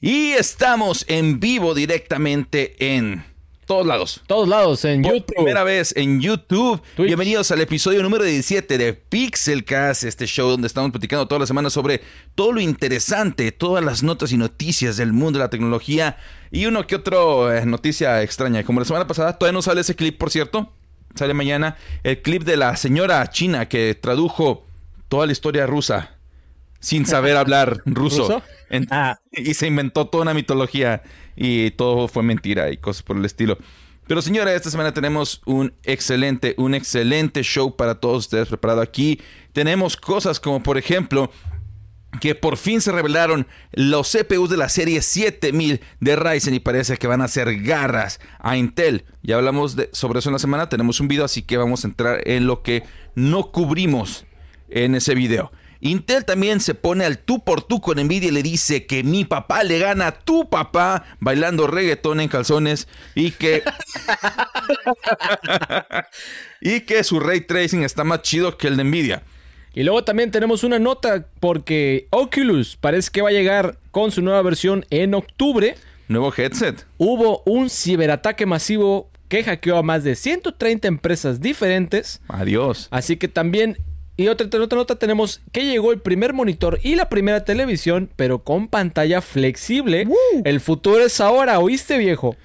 Y estamos en vivo directamente en todos lados. Todos lados, en Por YouTube. primera vez en YouTube. Twitch. Bienvenidos al episodio número 17 de Pixelcast, este show donde estamos platicando toda la semana sobre todo lo interesante, todas las notas y noticias del mundo de la tecnología y uno que otro eh, noticia extraña. Como la semana pasada, todavía no sale ese clip, por cierto. Sale mañana el clip de la señora china que tradujo toda la historia rusa sin saber hablar ruso. ¿Ruso? En- Ah. y se inventó toda una mitología y todo fue mentira y cosas por el estilo. Pero señora, esta semana tenemos un excelente, un excelente show para todos ustedes preparado aquí. Tenemos cosas como por ejemplo que por fin se revelaron los CPUs de la serie 7000 de Ryzen y parece que van a hacer garras a Intel. Ya hablamos de- sobre eso en la semana, tenemos un video, así que vamos a entrar en lo que no cubrimos en ese video. Intel también se pone al tú por tú con Nvidia y le dice que mi papá le gana a tu papá bailando reggaetón en calzones y que y que su ray tracing está más chido que el de Nvidia. Y luego también tenemos una nota porque Oculus parece que va a llegar con su nueva versión en octubre. Nuevo headset. Hubo un ciberataque masivo que hackeó a más de 130 empresas diferentes. Adiós. Así que también, y otra, otra nota, tenemos que llegó el primer monitor y la primera televisión, pero con pantalla flexible. El futuro es ahora, ¿oíste viejo?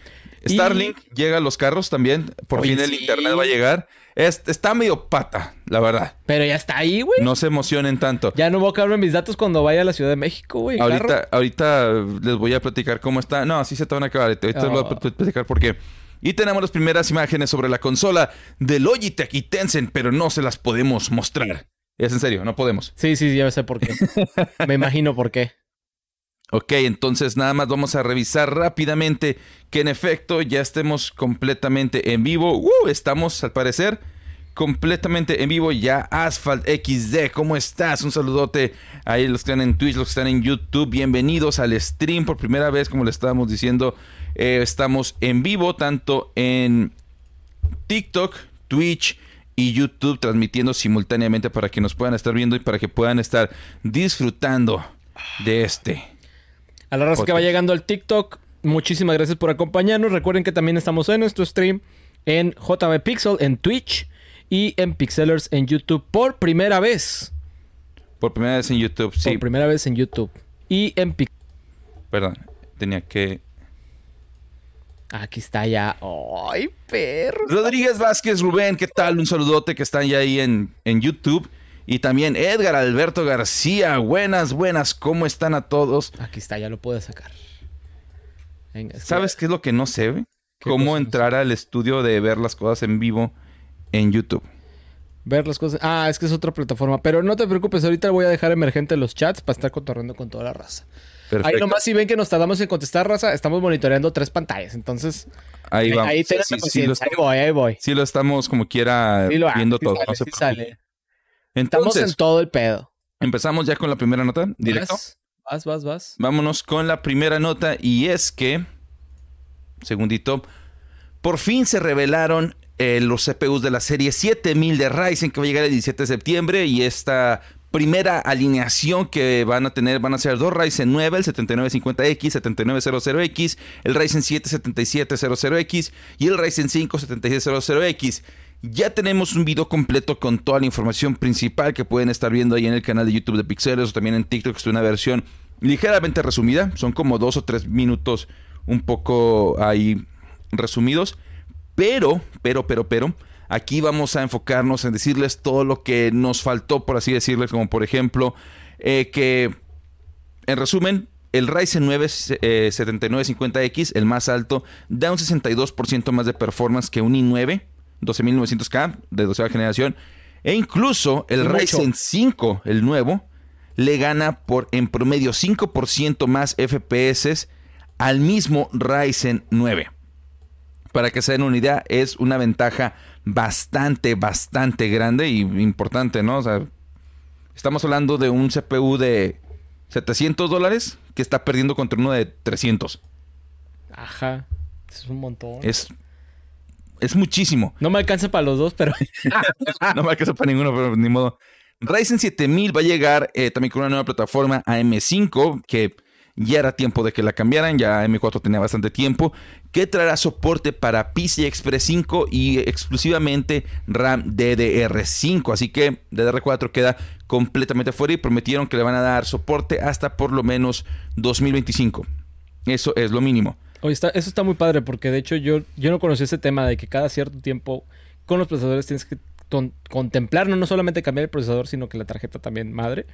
Y- Starlink llega a los carros también. Por Oye, fin el sí. internet va a llegar. Es- está medio pata, la verdad. Pero ya está ahí, güey. No se emocionen tanto. Ya no voy a caber mis datos cuando vaya a la Ciudad de México, güey. carro. Ahorita, ahorita les voy a platicar cómo está. No, sí se te van a acabar. Ahorita les voy a pl- platicar por qué. Y tenemos las primeras imágenes sobre la consola de Logitech y Tencent, pero no se las podemos mostrar. Es en serio, no podemos. Sí, sí, ya sé por qué. Me imagino por qué. Ok, entonces nada más vamos a revisar rápidamente que en efecto ya estemos completamente en vivo. Uh, estamos al parecer completamente en vivo ya. Asphalt XD, ¿cómo estás? Un saludote ahí los que están en Twitch, los que están en YouTube. Bienvenidos al stream por primera vez, como le estábamos diciendo. eh, estamos en vivo tanto en TikTok, Twitch y YouTube transmitiendo simultáneamente para que nos puedan estar viendo y para que puedan estar disfrutando de este. A la raza que va llegando al TikTok, muchísimas gracias por acompañarnos. Recuerden que también estamos en nuestro stream en JB Pixel, en Twitch y en Pixelers en YouTube por primera vez. Por primera vez en YouTube, sí. Por primera vez en YouTube. Y en Pixel. Perdón, tenía que... Aquí está ya. ¡Ay, perro! Rodríguez Vázquez Rubén, ¿qué tal? Un saludote que están ya ahí en, en YouTube. Y también Edgar Alberto García, buenas, buenas, ¿cómo están a todos? Aquí está, ya lo puedo sacar. Venga, ¿Sabes qué es lo que no sé? güey? ¿Qué ¿Cómo entrar al estudio de ver las cosas en vivo en YouTube? Ver las cosas. Ah, es que es otra plataforma. Pero no te preocupes, ahorita voy a dejar emergente los chats para estar cotorreando con toda la raza. Perfecto. Ahí nomás si ven que nos tardamos en contestar, raza, estamos monitoreando tres pantallas. Entonces, Ahí vamos. ahí Sí, sí, sí, ahí estamos, voy, ahí voy. sí lo estamos como quiera lo- viendo todo. sale, no se sale. Estamos Entonces, en todo el pedo. empezamos ya con la primera nota, directo. Vas, vas, vas, vas. Vámonos con la primera nota y es que, segundito, por fin se revelaron eh, los CPUs de la serie 7000 de Ryzen que va a llegar el 17 de septiembre y esta primera alineación que van a tener van a ser dos Ryzen 9, el 7950X, 7900X, el Ryzen 7 7700X y el Ryzen 5 7600X. Ya tenemos un video completo con toda la información principal que pueden estar viendo ahí en el canal de YouTube de Pixeles o también en TikTok, es una versión ligeramente resumida, son como dos o tres minutos un poco ahí resumidos, pero, pero, pero, pero, aquí vamos a enfocarnos en decirles todo lo que nos faltó, por así decirles, como por ejemplo, eh, que, en resumen, el Ryzen 9 eh, 7950X, el más alto, da un 62% más de performance que un i9 12900K de 12 generación. E incluso el Mucho. Ryzen 5, el nuevo, le gana por en promedio 5% más FPS al mismo Ryzen 9. Para que se den una idea, es una ventaja bastante, bastante grande y importante, ¿no? O sea, estamos hablando de un CPU de 700 dólares que está perdiendo contra uno de 300. Ajá. Es un montón. Es, es muchísimo. No me alcanza para los dos, pero. no me alcanza para ninguno, pero ni modo. Ryzen 7000 va a llegar eh, también con una nueva plataforma AM5 que Ya era tiempo de que la cambiaran, ya M4 tenía bastante tiempo. Que traerá soporte para PCI Express 5 y exclusivamente RAM DDR5. Así que DDR4 queda completamente fuera y prometieron que le van a dar soporte hasta por lo menos 2025. Eso es lo mínimo. Está, eso está muy padre porque de hecho yo, yo no conocí ese tema de que cada cierto tiempo con los procesadores tienes que contemplar, no, solamente cambiar el procesador, sino que la tarjeta también madre.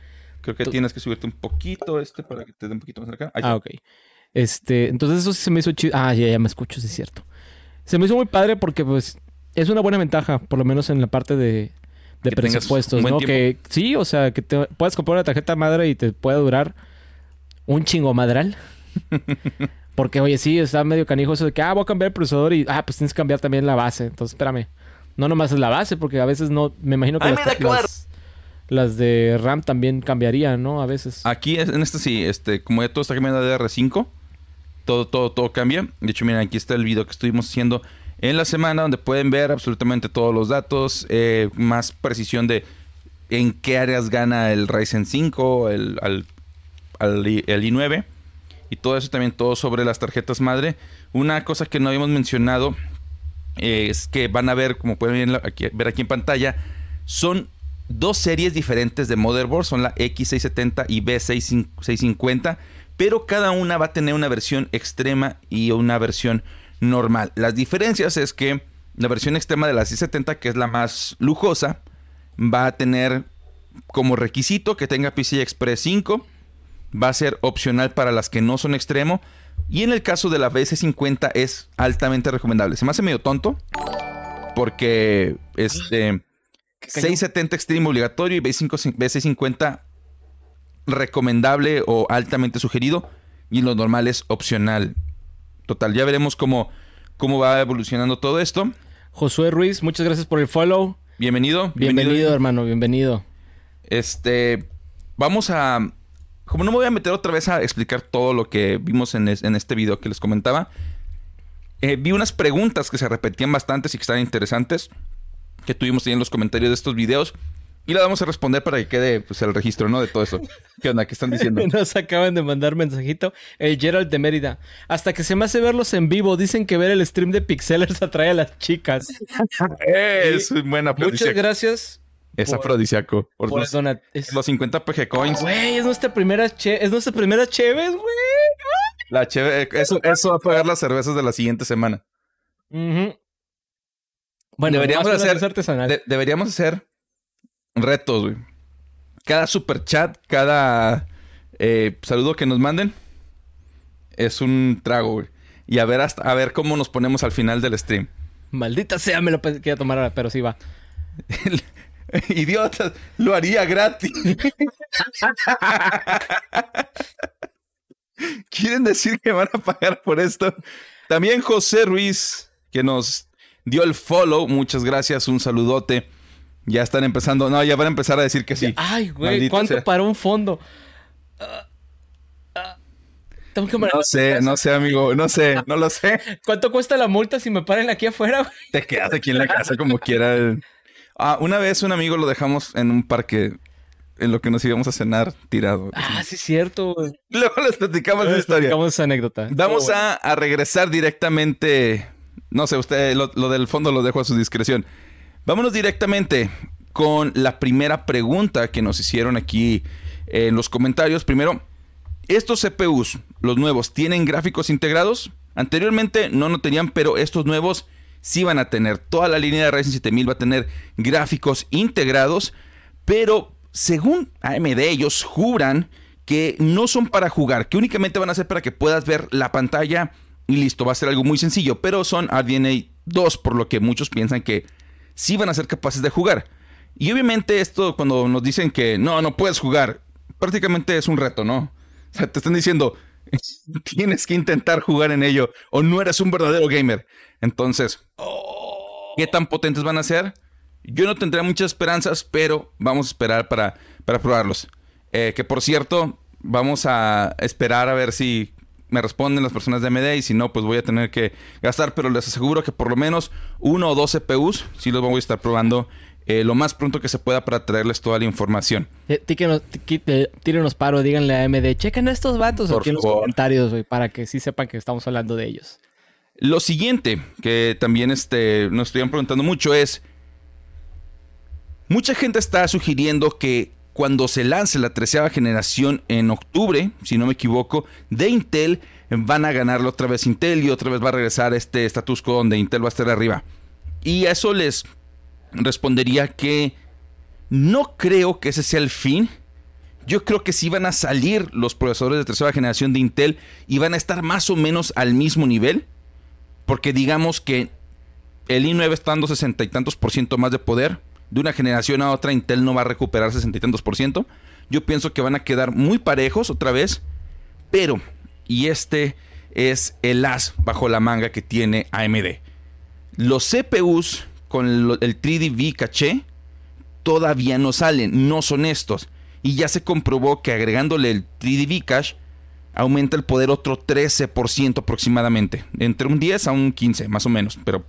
Creo que tienes que subirte un poquito este para que te dé un poquito más acá. ah, ok. Este, entonces eso sí se me hizo chido. Ah, ya, ya me escucho, sí es cierto. Se me hizo muy padre porque pues es una buena ventaja, por lo menos en la parte de, de presupuestos, ¿no? Que sí, o sea, que te puedes comprar una tarjeta madre y te puede durar un chingo madral. Porque, oye, sí, está medio canijo eso de que, ah, voy a cambiar el procesador y, ah, pues tienes que cambiar también la base. Entonces, espérame. No nomás es la base, porque a veces no. Me imagino que las, de RAM también cambiarían, ¿no? A veces. Aquí en este sí, este, como ya todo está cambiando de DR5, todo, todo, todo cambia. De hecho, miren, aquí está el video que estuvimos haciendo en la semana, donde pueden ver absolutamente todos los datos, eh, más precisión de en qué áreas gana el Ryzen 5, el, el i9 y todo eso también todo sobre las tarjetas madre. Una cosa que no habíamos mencionado es que van a ver, como pueden ver aquí en pantalla, son dos series diferentes de motherboard, son la X670 y B650, pero cada una va a tener una versión extrema y una versión normal. Las diferencias es que la versión extrema de la 670, que es la más lujosa, va a tener como requisito que tenga PCI Express 5, va a ser opcional para las que no son extremo, y en el caso de la BS50 es altamente recomendable. Se me hace medio tonto. Porque este 670 Extreme obligatorio y BS50 recomendable o altamente sugerido. Y lo normal es opcional. Total, ya veremos cómo, cómo va evolucionando todo esto. Josué Ruiz, muchas gracias por el follow. Bienvenido. bienvenido hermano, bienvenido. Este, vamos a como no me voy a meter otra vez a explicar todo lo que vimos en, este video que les comentaba, eh, vi unas preguntas que se repetían bastantes y que estaban interesantes, que tuvimos ahí en los comentarios de estos videos. Y las vamos a responder para que quede pues, el registro, ¿no? De todo eso. ¿Qué onda? ¿Qué están diciendo? Nos acaban de mandar mensajito. El Gerald de Mérida. Hasta que se me hace verlos en vivo. Dicen que ver el stream de Pixelers atrae a las chicas. es buena Muchas gracias. Es afrodisíaco. Por, los, 50 PG coins. Güey, es nuestra primera che es nuestra primera Cheves, güey. La cheve, eso, eso va a pagar las cervezas de la siguiente semana. Bueno, deberíamos hacer, deberíamos hacer retos, güey. Cada super chat, cada eh, saludo que nos manden es un trago, güey. Y a ver hasta a ver cómo nos ponemos al final del stream. Maldita sea, me lo quería tomar ahora, pero sí va. Idiotas, lo haría gratis. ¿Quieren decir que van a pagar por esto? También José Ruiz, que nos dio el follow. Muchas gracias, un saludote. Ya están empezando. No, ya van a empezar a decir que sí. Ay, güey, ¿cuánto para un fondo? no sé, no sé, amigo, no sé, no lo sé. ¿Cuánto cuesta la multa si me paren aquí afuera? Te quedas aquí en la casa como quiera. Ah, una vez un amigo lo dejamos en un parque en lo que nos íbamos a cenar tirado. Ah, sí, es cierto. Luego les platicamos la historia. Platicamos esa anécdota. Vamos a, regresar directamente. No sé, usted lo, del fondo lo dejo a su discreción. Vámonos directamente con la primera pregunta que nos hicieron aquí en los comentarios. Primero, ¿estos CPUs, los nuevos, tienen gráficos integrados? Anteriormente no, no tenían, pero estos nuevos sí van a tener. Toda la línea de Ryzen 7000 va a tener gráficos integrados, pero según AMD ellos juran que no son para jugar, que únicamente van a ser para que puedas ver la pantalla y listo, va a ser algo muy sencillo, pero son RDNA 2, por lo que muchos piensan que sí van a ser capaces de jugar. Y obviamente esto cuando nos dicen que no, no puedes jugar, prácticamente es un reto, ¿no? O sea, te están diciendo, tienes que intentar jugar en ello o no eres un verdadero gamer. Entonces, ¿qué tan potentes van a ser? Yo no tendré muchas esperanzas, pero vamos a esperar para, para probarlos. Eh, que por cierto, vamos a esperar a ver si me responden las personas de AMD y si no, pues voy a tener que gastar, pero les aseguro que por lo menos uno o dos CPUs sí los voy a estar probando eh, lo más pronto que se pueda para traerles toda la información. Eh, tírenos paro, díganle a MD, chequen a estos vatos aquí en los comentarios, para que sí sepan que estamos hablando de ellos. Lo siguiente que también este, nos estuvieron preguntando mucho es, mucha gente está sugiriendo que cuando se lance la treceava generación en octubre, si no me equivoco, de Intel, van a ganarlo otra vez Intel y otra vez va a regresar este status quo donde Intel va a estar arriba. Y a eso les respondería que no creo que ese sea el fin. Yo creo que sí van a salir los procesadores de tercera generación de Intel y van a estar más o menos al mismo nivel. Porque digamos que el i9 está dando sesenta y tantos por ciento más de poder. De una generación a otra Intel no va a recuperar sesenta y tantos por ciento. Yo pienso que van a quedar muy parejos otra vez. Pero, y este es el as bajo la manga que tiene AMD. Los CPUs con el, 3DV caché todavía no salen, no son estos. Y ya se comprobó que agregándole el 3DV cache aumenta el poder otro 13% aproximadamente. Entre un 10 a un 15, más o menos, pero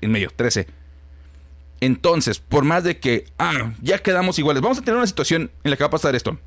en medio, 13. Entonces, por más de que, ah, ya quedamos iguales, vamos a tener una situación en la que va a pasar esto.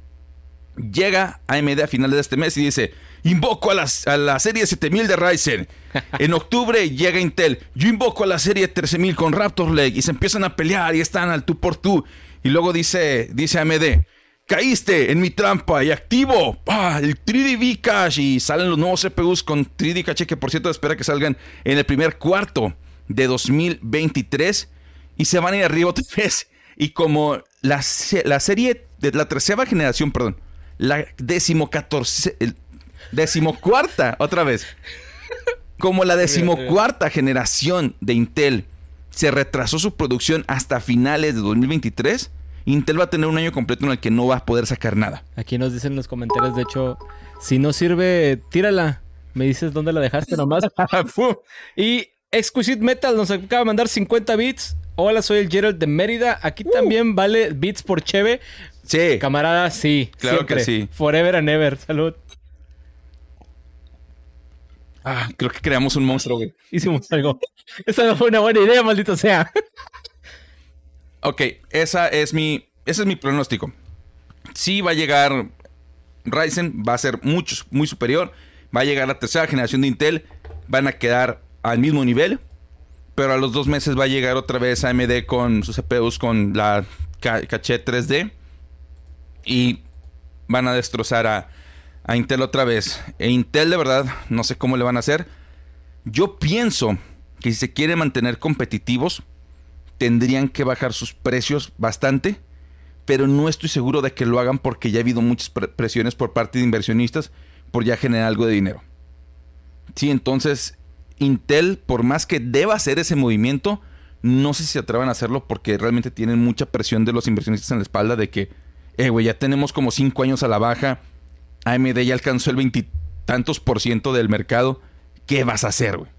Llega AMD a finales de este mes y dice, invoco a, a la serie 7000 de Ryzen. En octubre llega Intel. Yo invoco a la serie 13000 con Raptor Lake y se empiezan a pelear y están al tú por tú. Y luego dice, dice AMD, caíste en mi trampa y activo el 3DV Cache y salen los nuevos CPUs con 3D Cache que por cierto espera que salgan en el primer cuarto de 2023 y se van a ir arriba otra vez. Y como la, la serie de la tercera generación, perdón, la décimo catorce, decimocuarta, otra vez. Como la decimocuarta generación de Intel se retrasó su producción hasta finales de 2023, Intel va a tener un año completo en el que no va a poder sacar nada. Aquí nos dicen en los comentarios, de hecho, si no sirve, tírala. Me dices dónde la dejaste nomás. y Exquisite Metal nos acaba de mandar 50 bits. Hola, soy el Gerald de Mérida. Aquí uh. también vale bits por Cheve. Sí. Camarada, sí. Claro que sí. Forever and ever. Salud. Ah, creo que creamos un monstruo, güey. Hicimos algo. Esa no fue una buena idea, maldito sea. ok, esa es mi, ese es mi pronóstico. Sí va a llegar Ryzen, va a ser mucho, muy superior. Va a llegar la tercera generación de Intel. Van a quedar al mismo nivel. Pero a los dos meses va a llegar otra vez AMD con sus CPUs con la caché 3D. Y van a destrozar a, a Intel otra vez. E Intel de verdad, no sé cómo le van a hacer. Yo pienso que si se quieren mantener competitivos, tendrían que bajar sus precios bastante. Pero no estoy seguro de que lo hagan porque ya ha habido muchas presiones por parte de inversionistas por ya generar algo de dinero. Sí, entonces Intel, por más que deba hacer ese movimiento, no sé si se atrevan a hacerlo porque realmente tienen mucha presión de los inversionistas en la espalda de que, eh, güey, ya tenemos como cinco años a la baja AMD ya alcanzó el veintitantos por ciento del mercado. ¿Qué vas a hacer, güey?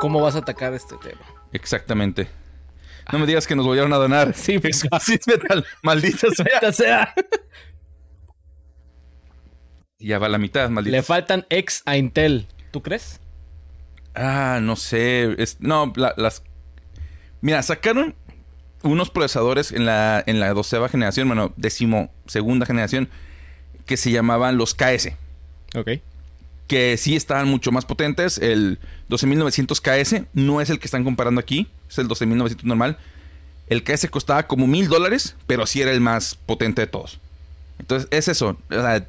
¿Cómo vas a atacar este tema? Exactamente. No me digas que nos volvieron a donar. Sí, pues. Sí, metal. Maldita sea. Ya va la mitad, maldita. Le faltan ex a Intel. ¿Tú crees? Ah, no sé. no, las. Mira, sacaron unos procesadores en la, en la doceava generación, bueno, décimo segunda generación que se llamaban los KS. Ok. Que sí estaban mucho más potentes. El 12900 KS no es el que están comparando aquí, es el 12900 normal. El KS costaba como mil dólares, pero sí era el más potente de todos. Entonces, es eso. O sea,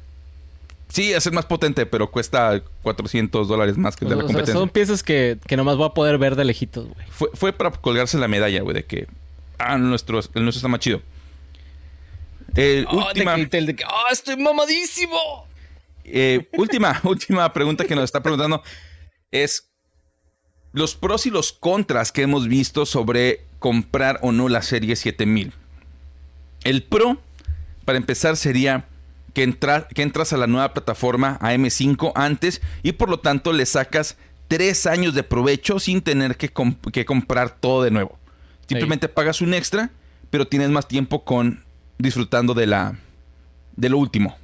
sí, es el más potente, pero cuesta 400 dólares más que el de la competencia. son piezas que, que nomás voy a poder ver de lejitos, güey. Fue, fue para colgarse la medalla, güey, de que. Ah, nuestro, el nuestro está más chido. Eh, última. ¡Ah, estoy mamadísimo! Eh, última, última pregunta que nos está preguntando es los pros y los contras que hemos visto sobre comprar o no la serie 7000. El pro, para empezar, sería que, que entras a la nueva plataforma AM5 antes y por lo tanto le sacas tres años de provecho sin tener que, comprar todo de nuevo. Simplemente pagas un extra, pero tienes más tiempo con disfrutando de la de lo último.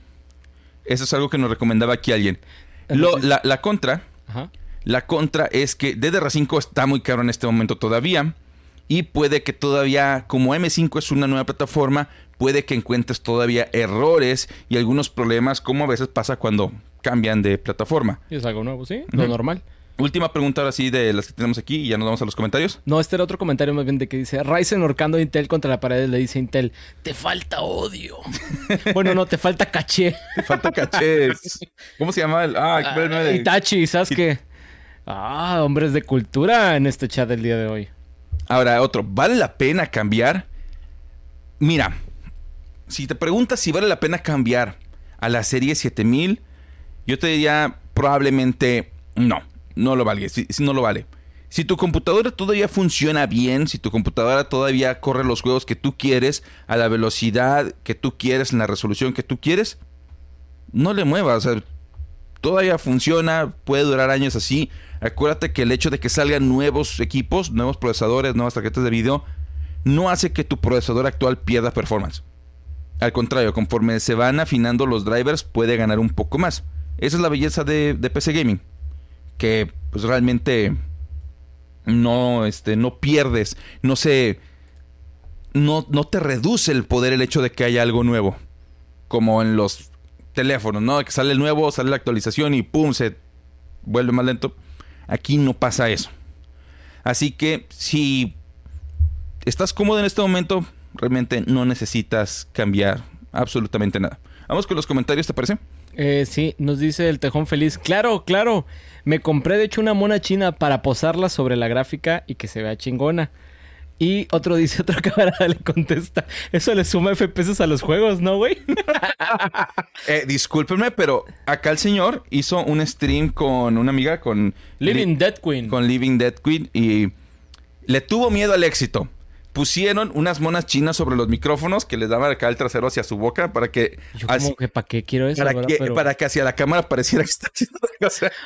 Eso es algo que nos recomendaba aquí alguien. la, contra, la contra es que DDR5 está muy caro en este momento todavía y puede que todavía, como M5 es una nueva plataforma, puede que encuentres todavía errores y algunos problemas, como a veces pasa cuando cambian de plataforma. Y es algo nuevo, sí, lo normal. Última pregunta ahora sí de las que tenemos aquí y ya nos vamos a los comentarios. No, este era otro comentario más bien de que dice Ryzen horcando a Intel contra la pared le dice Intel, te falta odio. bueno, no, te falta caché. te falta caché. ¿Cómo se llama? El, ah, ah Itachi, ¿sabes qué? Ah, hombres de cultura en este chat del día de hoy. Ahora, otro, ¿vale la pena cambiar? Mira, si te preguntas si vale la pena cambiar a la serie 7000, yo te diría probablemente no no lo vale. Si, no lo vale. Si tu computadora todavía funciona bien, si tu computadora todavía corre los juegos que tú quieres, a la velocidad que tú quieres, en la resolución que tú quieres, no le muevas. todavía funciona, puede durar años así. Acuérdate que el hecho de que salgan nuevos equipos, nuevos procesadores, nuevas tarjetas de video, no hace que tu procesador actual pierda performance. Al contrario, conforme se van afinando los drivers, puede ganar un poco más. Esa es la belleza de PC Gaming que pues realmente no, este, no pierdes, no se... No, no te reduce el poder el hecho de que haya algo nuevo. Como en los teléfonos, ¿no? Que sale el nuevo, sale la actualización y ¡pum! se vuelve más lento. Aquí no pasa eso. Así que si estás cómodo en este momento, realmente no necesitas cambiar absolutamente nada. Vamos con los comentarios, ¿te parece? Eh, sí, nos dice el Tejón Feliz. Claro, claro. Me compré de hecho una mona china para posarla sobre la gráfica y que se vea chingona. Y otro dice, otro camarada le contesta, eso le suma FPS a los juegos, ¿no, güey? eh, discúlpenme, pero acá el señor hizo un stream con una amiga, con... Living Dead Queen. Con Living Dead Queen y le tuvo miedo al éxito pusieron unas monas chinas sobre los micrófonos que les daban acá el trasero hacia su boca para que... Yo como que para qué quiero eso, para, que, para que hacia la cámara pareciera que está haciendo.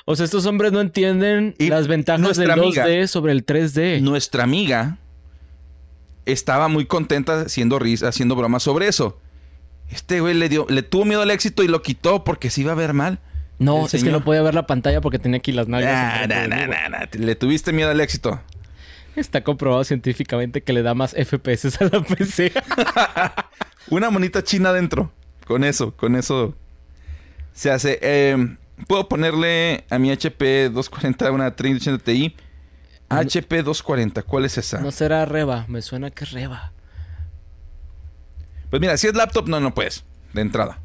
O sea, estos hombres no entienden las ventajas del 2D sobre el 3D. Nuestra amiga estaba muy contenta haciendo risa, haciendo bromas sobre eso. Este güey le dio, le tuvo miedo al éxito y lo quitó porque se iba a ver mal. No, es que no podía ver la pantalla porque tenía aquí las nalgas. Nah, nah, nah, le tuviste miedo al éxito. Está comprobado científicamente que le da más FPS a la PC. una monita china adentro. Con eso, con eso se hace. Eh, Puedo ponerle a mi HP 240 una 3080 Ti. HP 240, ¿cuál es esa? No será Reba, me suena que es Reba. Pues mira, si es laptop, no, no puedes, de entrada.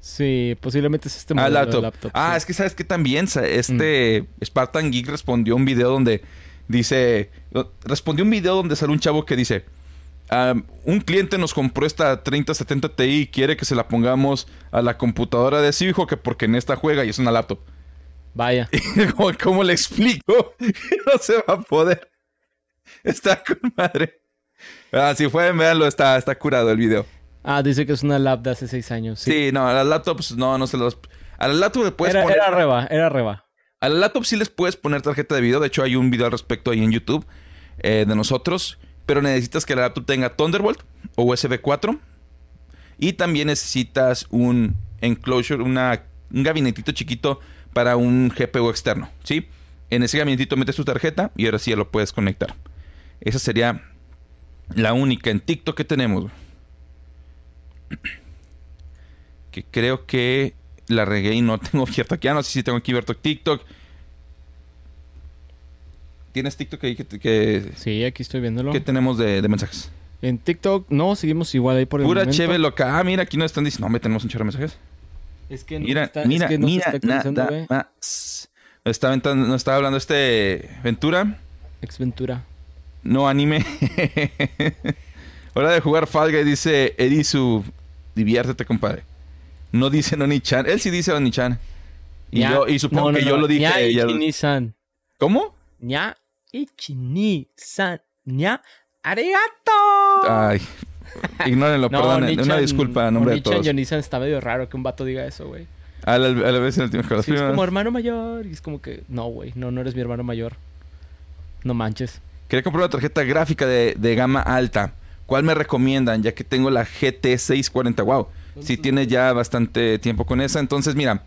Sí, posiblemente es este ah, modelo laptop. de laptop. Ah, es que sabes que también este mm. Spartan Geek respondió un video donde dice, respondió un video donde sale un chavo que dice, un cliente nos compró esta 3070 Ti y quiere que se la pongamos a la computadora de su hijo que porque en esta juega y es una laptop. Vaya. ¿Cómo, le explico? no se va a poder. Está con madre. Ah, si pueden verlo, está, está curado el video. Ah, dice que es una laptop de hace seis años. Sí, no, a las laptops no, no se los... A las laptops le puedes era, poner... Era reba, era reba. A la laptop sí les puedes poner tarjeta de video. De hecho, hay un video al respecto ahí en YouTube eh, de nosotros. Pero necesitas que la laptop tenga Thunderbolt o USB 4. Y también necesitas un enclosure, un gabinetito chiquito para un GPU externo. ¿sí? En ese gabinetito metes tu tarjeta y ahora sí ya lo puedes conectar. Esa sería la única en TikTok que tenemos. Que creo que la regué y no tengo abierto aquí. Ah, no sé si tengo aquí abierto TikTok. ¿Tienes TikTok ahí que, Sí, aquí estoy viéndolo. ¿Qué tenemos de, mensajes? En TikTok, no, seguimos igual ahí por el Pura cheve loca. Ah, mira, aquí nos están diciendo... No, me tenemos un chorro de mensajes. Es que no mira, está, mira, es que no mira, nada más. Está, nos estaba hablando este Ventura. Ex Ventura. No anime. Hora de jugar Falga y dice Erisu. Diviértete, compadre. No dice Oni-chan. Él sí dice Oni-chan. Y, yo, y supongo que yo lo dije. Ña Ichini-san. ¿Cómo? Ña Ichini-san. Ña arigato. Ay. Ignórenlo, no, perdón. Una disculpa a nombre de todos. Está medio raro que un vato diga eso, güey. A la, a la vez en el último sí, Es como hermano mayor. Y es como que, no, güey, no, no eres mi hermano mayor. No manches. Quería comprar una tarjeta gráfica de, de gama alta. ¿Cuál me recomiendan? Ya que tengo la GT640. Wow si tienes ya bastante tiempo con esa. Entonces, mira,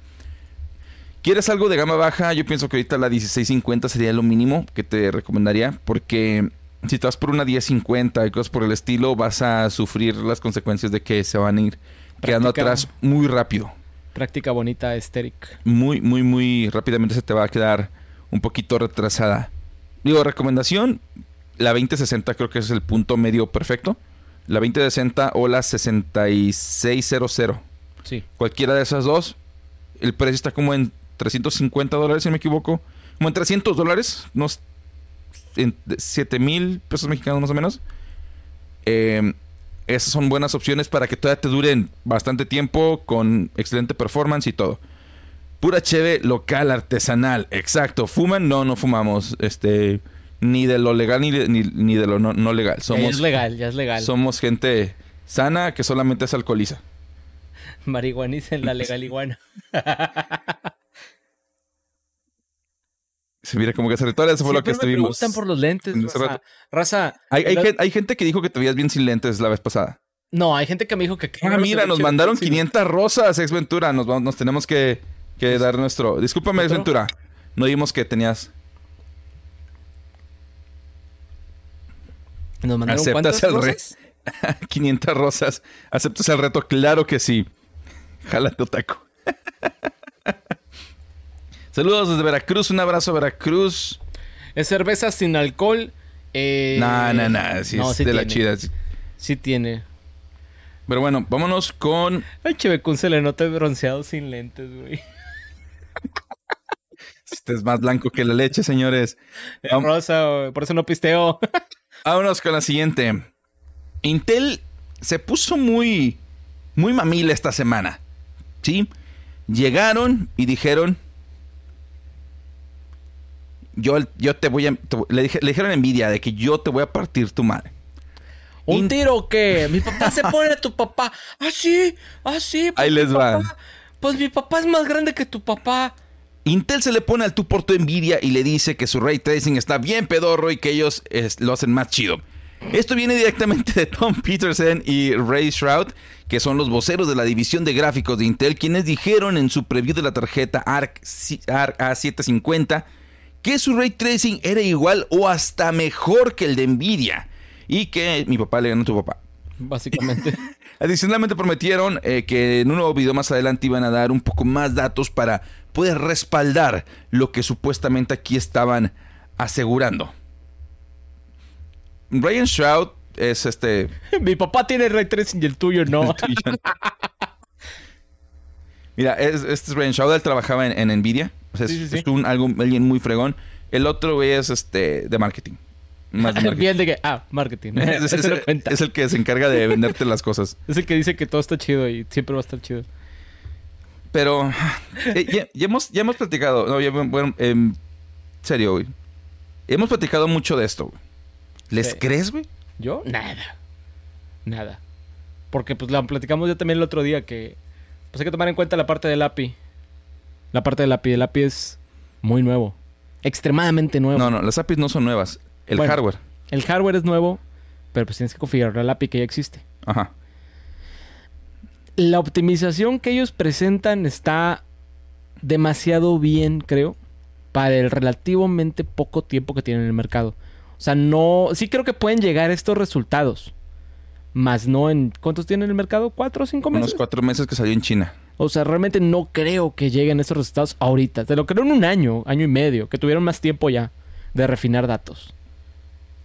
¿quieres algo de gama baja? Yo pienso que ahorita la 1650 sería lo mínimo que te recomendaría porque si te vas por una 1050 y cosas por el estilo, vas a sufrir las consecuencias de que se van a ir quedando atrás muy rápido. Práctica bonita, estéric. Muy, muy, muy rápidamente se te va a quedar un poquito retrasada. Digo, recomendación, la 2060 creo que es el punto medio perfecto. La 2060 o la 6600. Sí. Cualquiera de esas dos. El precio está como en 350 dólares, si no me equivoco. Como en 300 dólares. Unos 7 mil pesos mexicanos más o menos. Em, esas son buenas opciones para que todavía te duren bastante tiempo con excelente performance y todo. Pura cheve local, artesanal. Exacto. ¿Fuman? No, no fumamos. Este. Ni de lo legal ni de, ni, de lo no, legal. Somos, ya es legal, ya es legal. Somos gente sana que solamente se alcoholiza. Marihuaniza en la legal iguana. Se mira como que se retora, eso fue lo que estuvimos. Me gustan por los lentes, raza. hay, hay, gente que dijo que te veías bien sin lentes la vez pasada. No, hay gente que me dijo que... Ah, mira, nos mandaron 500 rosas, ex Ventura. Nos, nos tenemos que, que dar nuestro... Discúlpame, ex Ventura. No dimos que tenías... ¿Nos mandaron ¿Aceptas el reto? 500 rosas. ¿Aceptas el reto? Claro que sí. tu taco. Saludos desde Veracruz, un abrazo a Veracruz. Es cerveza sin alcohol. Eh... Nah, nah, nah. es de la chida. Sí. tiene. Pero bueno, vámonos con. Ay, Chevecún se le nota bronceado sin lentes, güey. Este es más blanco que la leche, señores. Es rosa, por eso no pisteo. Vámonos con la siguiente. Intel se puso muy. Muy mamila esta semana. ¿Sí? Llegaron y dijeron yo, yo te voy a. le, dijeron a Nvidia de que yo te voy a partir tu madre. ¿Un tiro qué? Mi papá se pone a tu papá. Ah, sí, ah, sí. Pues Ahí les va. Pues mi papá es más grande que tu papá. Intel se le pone al tú por tu Nvidia y le dice que su ray tracing está bien pedorro y que ellos lo hacen más chido. Esto viene directamente de Tom Peterson y Ray Shroud, que son los voceros de la división de gráficos de Intel, quienes dijeron en su preview de la tarjeta ARC, ARC A750 que su ray tracing era igual o hasta mejor que el de Nvidia y que mi papá le ganó a tu papá. Básicamente. Adicionalmente prometieron eh, que en un nuevo video más adelante iban a dar un poco más datos para poder respaldar lo que supuestamente aquí estaban asegurando. Ryan Shroud es este. Mi papá tiene ray tracing y el tuyo no. Mira, este es Ryan Shroud, él trabajaba en Nvidia es, un, algo, alguien muy fregón. El otro, es este de marketing. Más marketing. de que, ah, marketing. es, el que se encarga de venderte las cosas. Es el que dice que todo está chido y siempre va a estar chido. Pero eh, ya, hemos, ya hemos platicado, no, bueno, en serio, güey. Hemos platicado mucho de esto, güey. ¿Les crees, güey? ¿Yo? Nada. Nada. Porque pues la platicamos ya también el otro día que pues hay que tomar en cuenta la parte del API. La parte del API. El API es muy nuevo. Extremadamente nuevo. No, no, las APIs no son nuevas. El hardware. El hardware es nuevo, pero pues tienes que configurar el API que ya existe. Ajá. La optimización que ellos presentan está demasiado bien, creo, para el relativamente poco tiempo que tienen en el mercado. O sea, no. Sí creo que pueden llegar a estos resultados. Más no en. ¿Cuántos tienen en el mercado? ¿Cuatro o cinco meses? Unos cuatro meses que salió en China. O sea, realmente no creo que lleguen esos resultados ahorita. Te lo creo en un año, año y medio, que tuvieron más tiempo ya de refinar datos,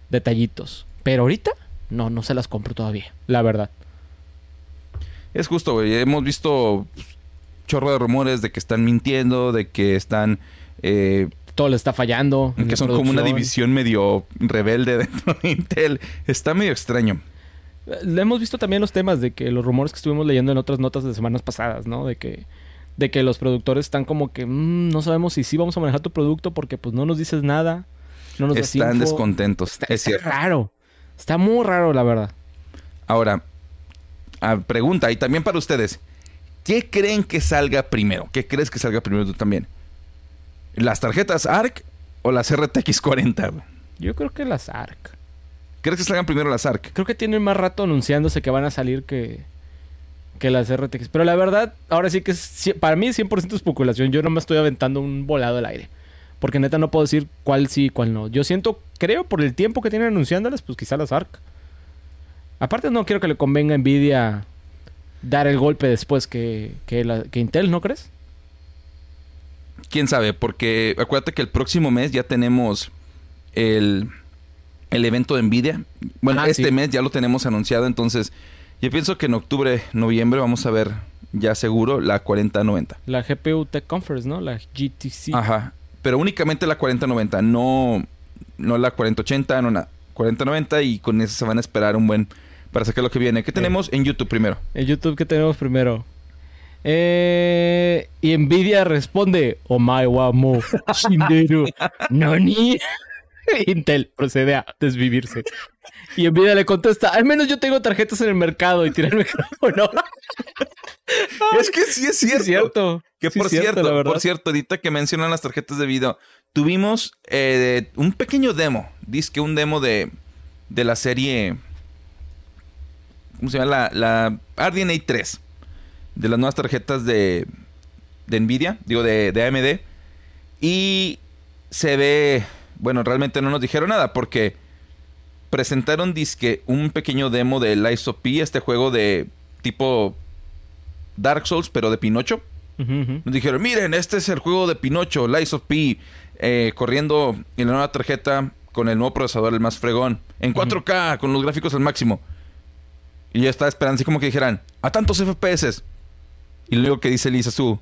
detallitos. Pero ahorita, no, no se las compro todavía, la verdad. Es justo, güey. Hemos visto chorro de rumores de que están mintiendo, de que están... Eh, Todo le está fallando. Que son como una división medio rebelde dentro de Intel. Está medio extraño. Le hemos visto también los temas de que los rumores que estuvimos leyendo en otras notas de semanas pasadas, ¿no? De que, de que los productores están como que mm, no sabemos si sí vamos a manejar tu producto porque pues no nos dices nada. No nos Están descontentos. Está, es cierto. raro. Está muy raro, la verdad. Ahora, pregunta, y también para ustedes. ¿Qué creen que salga primero? ¿Qué crees que salga primero tú también? ¿Las tarjetas ARC o las RTX 40? Yo creo que las ARC. ¿Crees que salgan primero las ARC? Creo que tienen más rato anunciándose que van a salir que, que las RTX. Pero la verdad, ahora sí que es, para mí es 100% especulación. Yo no me estoy aventando un volado al aire. Porque neta no puedo decir cuál sí y cuál no. Yo siento creo por el tiempo que tienen anunciándolas, pues quizá las ARC. Aparte no quiero que le convenga a Nvidia dar el golpe después que, que, que Intel, ¿no crees? Quién sabe, porque acuérdate que el próximo mes ya tenemos el, el evento de Nvidia. Bueno, este mes ya lo tenemos anunciado, entonces yo pienso que en octubre, noviembre vamos a ver ya seguro la 4090. La GPU Tech Conference, ¿no? La GTC. Ajá, pero únicamente la 4090, no, no la 4080, no nada. 4090 y con eso se van a esperar un buen para sacar lo que viene. ¿Qué tenemos en YouTube primero? En YouTube, ¿qué tenemos primero? Eh, y Nvidia responde, Omae wa mo shinderu nani. Intel procede a desvivirse. Y Nvidia le contesta, al menos yo tengo tarjetas en el mercado y tira el micrófono. es que sí es cierto. Que por cierto, por cierto, ahorita que mencionan las tarjetas de video, tuvimos eh, un pequeño demo, dice que un demo de, de la serie, ¿cómo se llama? La, la RDNA 3 de las nuevas tarjetas de, de Nvidia, digo, de, de AMD. Y se ve, bueno, realmente no nos dijeron nada porque presentaron disque un pequeño demo de Lies of P, este juego de tipo Dark Souls, pero de Pinocho. Nos dijeron, miren, este es el juego de Pinocho, Lies of P, eh, corriendo en la nueva tarjeta con el nuevo procesador, el más fregón, en 4K, con los gráficos al máximo. Y yo estaba esperando así como que dijeran, a tantos FPS. Y luego que dice Lisa Su,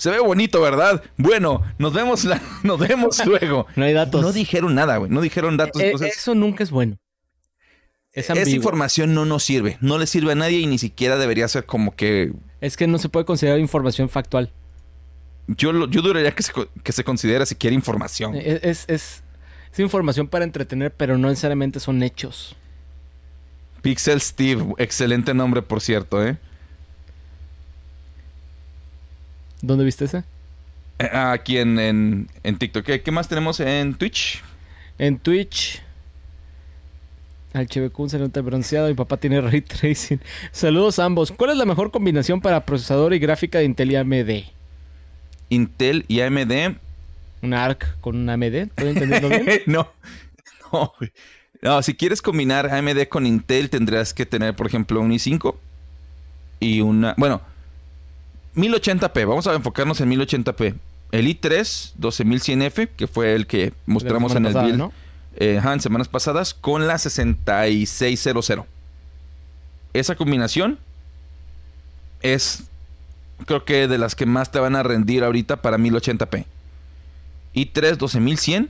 se ve bonito, ¿verdad? Bueno, nos vemos, nos vemos luego. no hay datos. No dijeron nada, güey. No dijeron datos. Eh, eso nunca es bueno. Esa información no nos sirve. No le sirve a nadie y ni siquiera debería ser como que... Es que no se puede considerar información factual. Yo, yo dudaría que se, que se considera siquiera información. Eh, es, es, es información para entretener, pero no necesariamente son hechos. Pixel Steve, excelente nombre, por cierto, ¿eh? ¿Dónde viste ese? Eh, aquí en, en, TikTok. ¿Qué, más tenemos en Twitch? En Twitch. Al Chevecún se nota bronceado. Mi papá tiene ray tracing. Saludos a ambos. ¿Cuál es la mejor combinación para procesador y gráfica de Intel y AMD? Intel y AMD. ¿Un ARC con un AMD? ¿Estoy entendiendo bien? no. No, no, si quieres combinar AMD con Intel, tendrías que tener, por ejemplo, un i5 y una. Bueno, 1080p, vamos a enfocarnos en 1080p. El i3 12100F, que fue el que mostramos en el build eh, en semanas pasadas, con la 6600. Esa combinación es, creo que de las que más te van a rendir ahorita para 1080p. i3 12100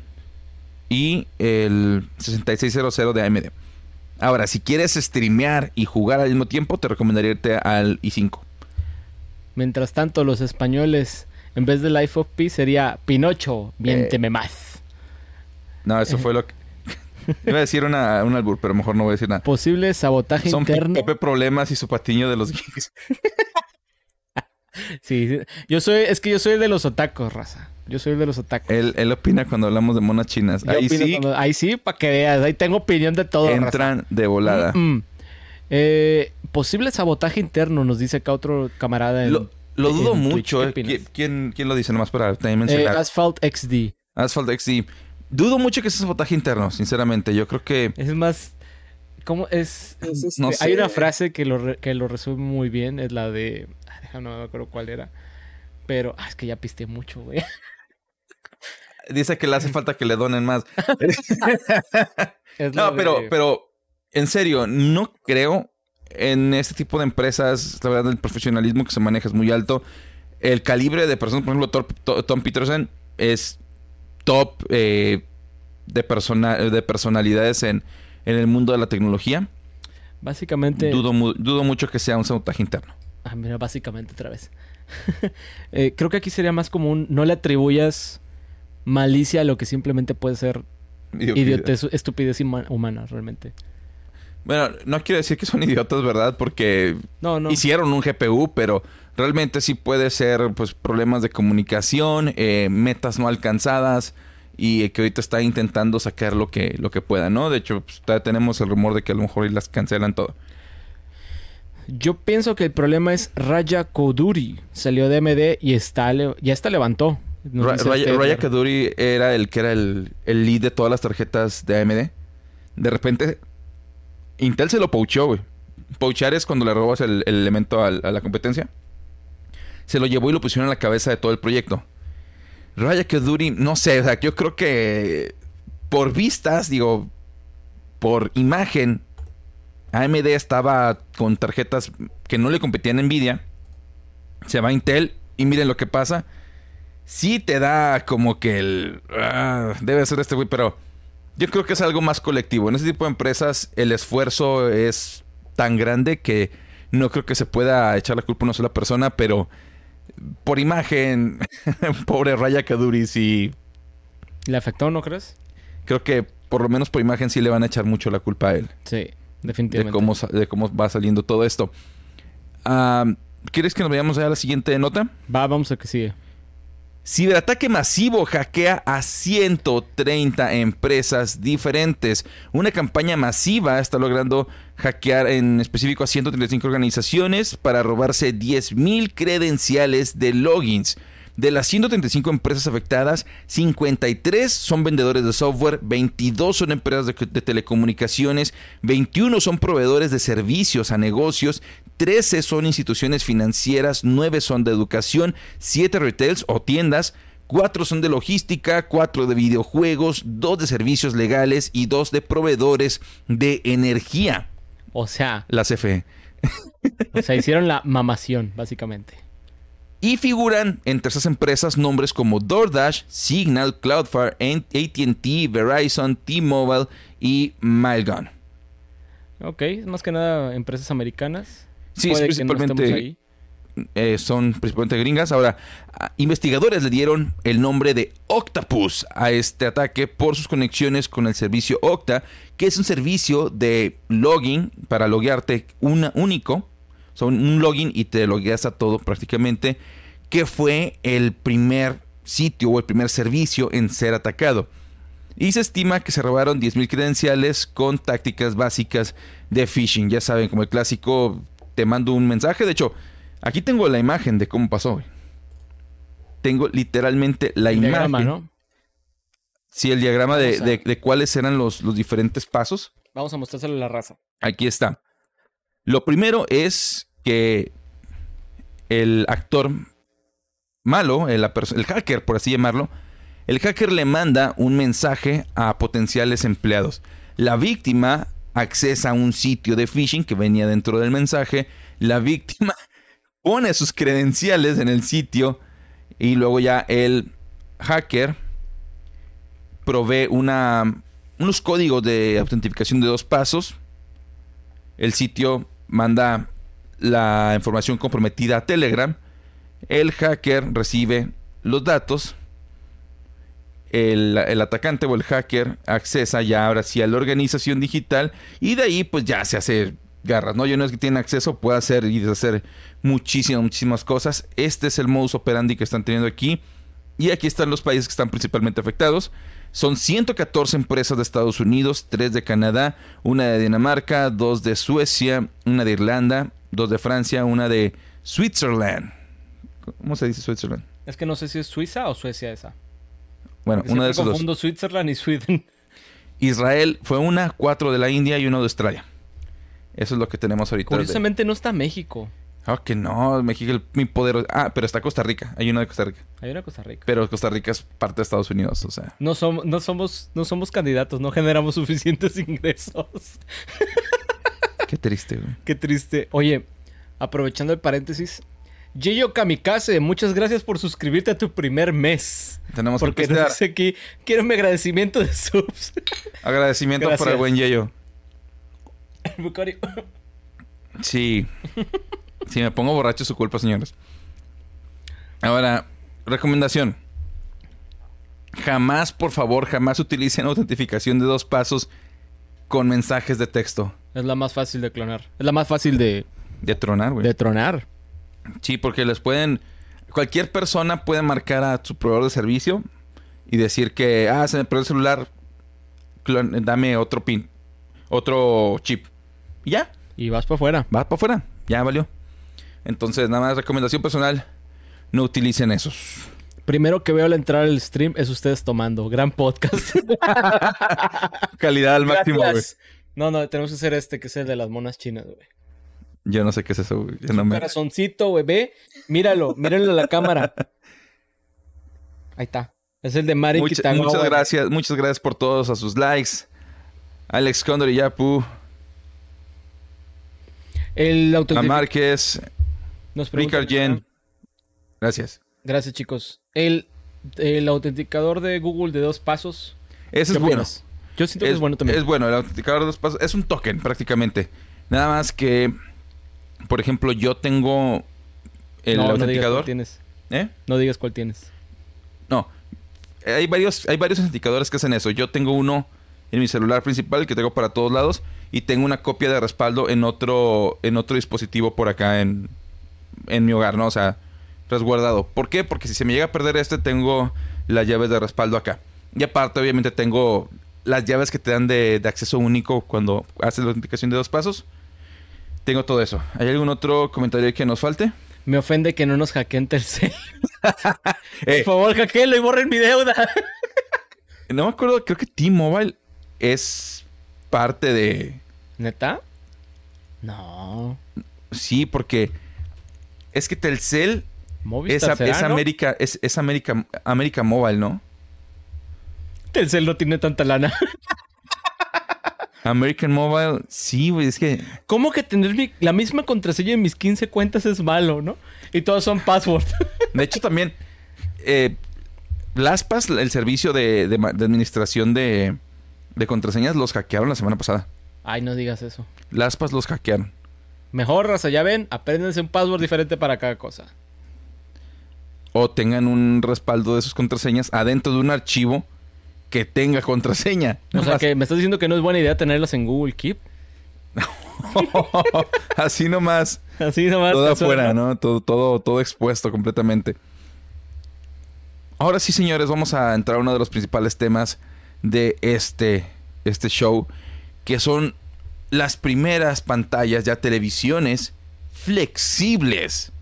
y el 6600 de AMD. Ahora, si quieres streamear y jugar al mismo tiempo, te recomendaría irte al i5. Mientras tanto, los españoles, en vez de Life of Pi, sería Pinocho, miénteme eh. más. No, eso fue lo que... Iba a decir una, un albur, pero mejor no voy a decir nada. Posible sabotaje Son interno. Pepe Problemas y su patiño de los geeks. sí, yo soy... Es que yo soy de los otacos, raza. Yo soy de los otacos. Él, él opina cuando hablamos de monas chinas. ahí sí. ahí sí, para que veas. Ahí tengo opinión de todo. Entran de volada. Mm, mm. Eh, posible sabotaje interno, nos dice acá otro camarada. lo, dudo mucho. Eh. ¿Quién, ¿Quién, lo dice? Nomás para también mencionar. Eh, Asphalt XD. Asphalt XD. Dudo mucho que sea sabotaje interno, sinceramente. Yo creo que. Es más. ¿Cómo es? Este, hay una frase que lo, que lo resume muy bien. Es la de. Ah, déjame, no me acuerdo cuál era. Pero. Ah, es que ya piste mucho, güey. Dice que le hace falta que le donen más. no, pero, pero en serio, no creo en este tipo de empresas, la verdad, el profesionalismo que se maneja es muy alto. El calibre de personas, por ejemplo, Tom, Peterson es top eh, de, de personalidades en, el mundo de la tecnología. Básicamente. Dudo, dudo mucho que sea un sabotaje interno. Ah, mira, básicamente otra vez. Eh, creo que aquí sería más común, no le atribuyas malicia a lo que simplemente puede ser idiotez, estupidez humana, realmente. Bueno, no quiero decir que son idiotas, ¿verdad? Porque hicieron un GPU, pero realmente sí puede ser pues problemas de comunicación, eh, metas no alcanzadas y que ahorita está intentando sacar lo que, lo que pueda, ¿no? De hecho, pues, tenemos el rumor de que a lo mejor las cancelan todo. Yo pienso que el problema es Raya Koduri. Salió de MD y está, ya está levantó. Raya, Kaduri era el que era el, el, lead de todas las tarjetas de AMD. De repente, Intel se lo poachó, güey. Poachar es cuando le robas el, elemento a, la competencia. Se lo llevó y lo pusieron en la cabeza de todo el proyecto. Raya Kaduri, no sé, o sea, yo creo que por vistas, digo, por imagen, AMD estaba con tarjetas que no le competían a Nvidia. Se va a Intel y miren lo que pasa sí te da como que el... Ah, debe ser este güey, pero yo creo que es algo más colectivo. En ese tipo de empresas el esfuerzo es tan grande que no creo que se pueda echar la culpa a una sola persona, pero por imagen, pobre Raya Kaduri sí... ¿Le afectó, no crees? Creo que por lo menos por imagen sí le van a echar mucho la culpa a él. Sí, definitivamente. De cómo, de cómo va saliendo todo esto. Ah, ¿Quieres que nos vayamos a la siguiente nota? Va, vamos a que sigue. Ciberataque masivo hackea a 130 empresas diferentes. Una campaña masiva está logrando hackear en específico a 135 organizaciones para robarse 10.000 credenciales de logins. De las 135 empresas afectadas, 53 son vendedores de software, 22 son empresas de, telecomunicaciones, 21 son proveedores de servicios a negocios, 13 son instituciones financieras, 9 son de educación, 7 retails o tiendas, 4 son de logística, 4 de videojuegos, 2 de servicios legales y 2 de proveedores de energía. O sea, la CFE. O sea, hicieron la mamación, básicamente. Y figuran entre esas empresas nombres como DoorDash, Signal, Cloudflare, ATT, Verizon, T-Mobile y Milegun. Ok, es más que nada empresas americanas. Sí, principalmente eh, son principalmente gringas. Ahora, investigadores le dieron el nombre de Octopus a este ataque por sus conexiones con el servicio Octa, que es un servicio de login para loguearte una, único son un login y te logueas a todo prácticamente, que fue el primer sitio o el primer servicio en ser atacado. Y se estima que se robaron 10.000 credenciales con tácticas básicas de phishing. Ya saben, como el clásico, te mando un mensaje. De hecho, aquí tengo la imagen de cómo pasó. Tengo literalmente la el imagen. Diagrama, ¿no? Sí, el diagrama de, cuáles eran los, los diferentes pasos. Vamos a mostrárselo a la raza. Aquí está. Lo primero es que el actor malo, el, hacker, por así llamarlo, el hacker le manda un mensaje a potenciales empleados. La víctima accesa a un sitio de phishing que venía dentro del mensaje. La víctima pone sus credenciales en el sitio y luego ya el hacker provee unos códigos de autentificación de dos pasos. El sitio manda la información comprometida a Telegram, el hacker recibe los datos, el, atacante o el hacker accesa ya ahora sí a la organización digital y de ahí pues ya se hace garras, ¿no? Yo no es que tiene acceso, puede hacer y deshacer muchísimas, muchísimas cosas. Este es el modus operandi que están teniendo aquí. Y aquí están los países que están principalmente afectados. Son 114 empresas de Estados Unidos, 3 de Canadá, una de Dinamarca, 2 de Suecia, una de Irlanda, dos de Francia, una de Switzerland. ¿Cómo se dice Switzerland? Es que no sé si es Suiza o Suecia esa. Bueno, una de esos confundo Switzerland y Sweden. Israel fue una, cuatro de la India y uno de Australia. Eso es lo que tenemos ahorita. Curiosamente no está México. Ah, que no, México, mi poder. Ah, pero está Costa Rica. Hay una de Costa Rica. Hay una de Costa Rica. Pero Costa Rica es parte de Estados Unidos, o sea. No, somos, no, somos, no somos candidatos, no generamos suficientes ingresos. Qué triste, güey. Qué triste. Oye, aprovechando el paréntesis, Yeyo Kamikaze, muchas gracias por suscribirte a tu primer mes. Tenemos Porque que dice aquí, quiero mi agradecimiento de subs. Agradecimiento por el buen Yeyo. Bucario. Sí. Si me pongo borracho, su culpa, señores. Ahora, recomendación. Jamás, por favor, jamás utilicen autentificación de dos pasos con mensajes de texto. Es la más fácil de clonar. Es la más fácil de... De tronar, güey. De tronar. Sí, porque les pueden... Cualquier persona puede marcar a su proveedor de servicio y decir que, ah, se me perdió el celular, dame otro pin, otro chip. Y ya. Y vas para afuera. Vas para afuera. Ya valió. Entonces, nada más recomendación personal, no utilicen esos. Primero que veo al entrar al stream es ustedes tomando. Gran podcast. Calidad al máximo, güey. No, no, tenemos que hacer este, que es el de las monas chinas, güey. Yo no sé qué es eso, güey. no me... corazoncito. Ve, míralo, míralo a la cámara. Ahí está. Es el de Mari Muchas gracias, muchas gracias por todos a sus likes. Alex Condor y Yapu. El A Márquez. Nos Ricard Jen. Gracias. Gracias, chicos. El, el autenticador de Google de dos pasos. Ese es bueno. Yo siento que es, bueno también. Es bueno, el autenticador de dos pasos. Es un token prácticamente. Nada más que, por ejemplo, yo tengo el autenticador. No digas cuál tienes. ¿Eh? No digas cuál tienes. No. Hay varios, hay varios autenticadores que hacen eso. Yo tengo uno en mi celular principal que tengo para todos lados y tengo una copia de respaldo en otro, en otro dispositivo por acá en, en mi hogar, ¿no? O sea, resguardado. ¿Por qué? Porque si se me llega a perder este, tengo las llaves de respaldo acá. Y aparte, obviamente, tengo las llaves que te dan de, acceso único cuando haces la autenticación de dos pasos. Tengo todo eso. ¿Hay algún otro comentario que nos falte? Me ofende que no nos hackeen Telcel. Por favor, hackeenlo y borren mi deuda. no me acuerdo, creo que T-Mobile es parte de... ¿Neta? No. Sí, porque es que Telcel es, es América, es, es América, América Mobile, ¿no? Telcel no tiene tanta lana. American Mobile, sí, güey, es que... ¿Cómo que tener la misma contraseña en mis 15 cuentas es malo, no? Y todos son password. De hecho, también... Eh, LastPass, el servicio de, administración de, de, contraseñas, los hackearon la semana pasada. Ay, no digas eso. LastPass los hackearon. Mejor, raza, ya ven, apréndense un password diferente para cada cosa o tengan un respaldo de sus contraseñas adentro de un archivo que tenga contraseña. O sea, que me estás diciendo que no es buena idea tenerlas en Google Keep. Así nomás. Así nomás. Todo afuera, ¿no? Todo, todo, todo expuesto completamente. Ahora sí, señores, vamos a entrar a uno de los principales temas de este, este show, que son las primeras pantallas, ya televisiones flexibles.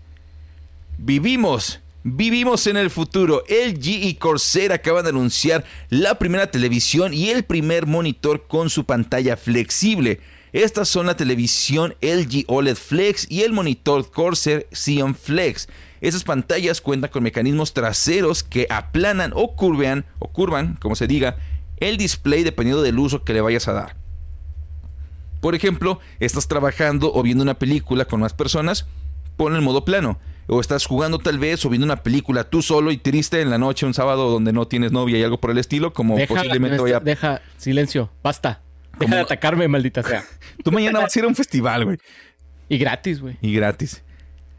Vivimos Vivimos en el futuro. LG y Corsair acaban de anunciar la primera televisión y el primer monitor con su pantalla flexible. Estas son la televisión LG OLED Flex y el monitor Corsair Xeon Flex. Esas pantallas cuentan con mecanismos traseros que aplanan o curvean o curvan, como se diga, el display dependiendo del uso que le vayas a dar. Por ejemplo, estás trabajando o viendo una película con más personas, pon el modo plano o estás jugando tal vez o viendo una película tú solo y triste en la noche, un sábado donde no tienes novia y algo por el estilo, como posiblemente voy a... Deja, silencio, basta. Deja de atacarme, maldita sea. tú mañana vas a ir a un festival, güey. Y gratis, güey. Y gratis.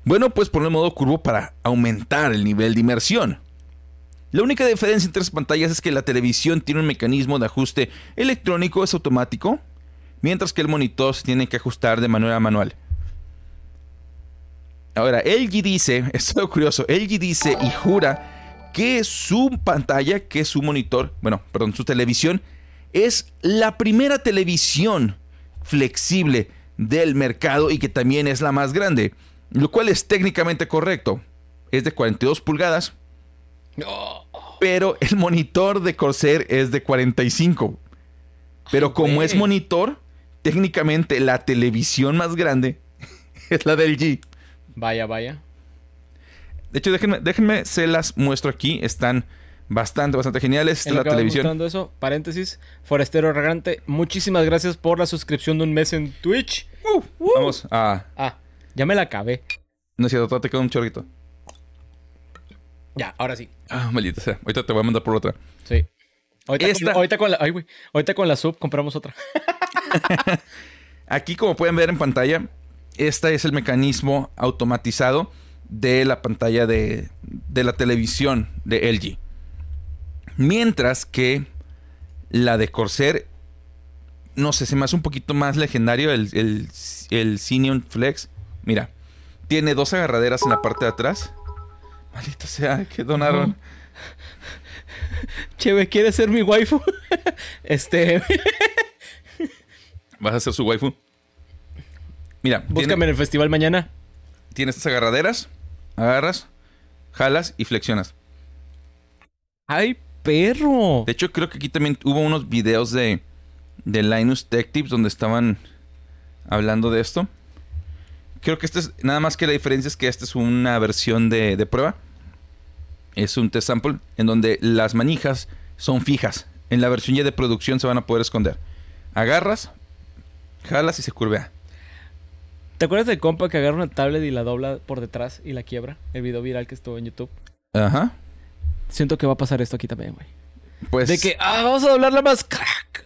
Bueno, pues pon el modo curvo para aumentar el nivel de inmersión. La única diferencia entre las pantallas es que la televisión tiene un mecanismo de ajuste electrónico, es automático, mientras que el monitor se tiene que ajustar de manera manual. Ahora, LG dice, esto es curioso, LG dice y jura que su pantalla, que su monitor, bueno, perdón, su televisión, es la primera televisión flexible del mercado y que también es la más grande, lo cual es técnicamente correcto. Es de 42 pulgadas, pero el monitor de Corsair es de 45. Pero como es monitor, técnicamente la televisión más grande es la del LG. Vaya, vaya. De hecho, déjenme, déjenme, se las muestro aquí. Están bastante, bastante geniales. Esta la televisión. eso, paréntesis, Forestero Regante, muchísimas gracias por la suscripción de un mes en Twitch. Uh, uh. Vamos a. Ah, ya me la acabé. No es cierto, te queda un chorrito. Ya, ahora sí. Ah, maldita sea. Ahorita te voy a mandar por otra. Sí. Ahorita, con, la, ay, ahorita con la sub compramos otra. Aquí, como pueden ver en pantalla, este es el mecanismo automatizado de la pantalla de, la televisión de LG. Mientras que la de Corsair, no sé, se me hace un poquito más legendario el, el, el Flex. Mira, tiene dos agarraderas en la parte de atrás. Maldito sea, que donaron. Cheve, ¿quieres ser mi waifu? este. ¿Vas a ser su waifu? Mira. Búscame en el festival mañana. Tienes estas agarraderas, agarras, jalas y flexionas. ¡Ay, perro! De hecho, creo que aquí también hubo unos videos de, de Linus Tech Tips donde estaban hablando de esto. Creo que este es, nada más que la diferencia es que esta es una versión de, de prueba. Es un test sample en donde las manijas son fijas. En la versión ya de producción se van a poder esconder. Agarras, jalas y se curvea. ¿Te acuerdas del compa que agarra una tablet y la dobla por detrás y la quiebra? El video viral que estuvo en YouTube. Ajá. Siento que va a pasar esto aquí también, güey. Pues. De que, ah, vamos a doblarla más crack.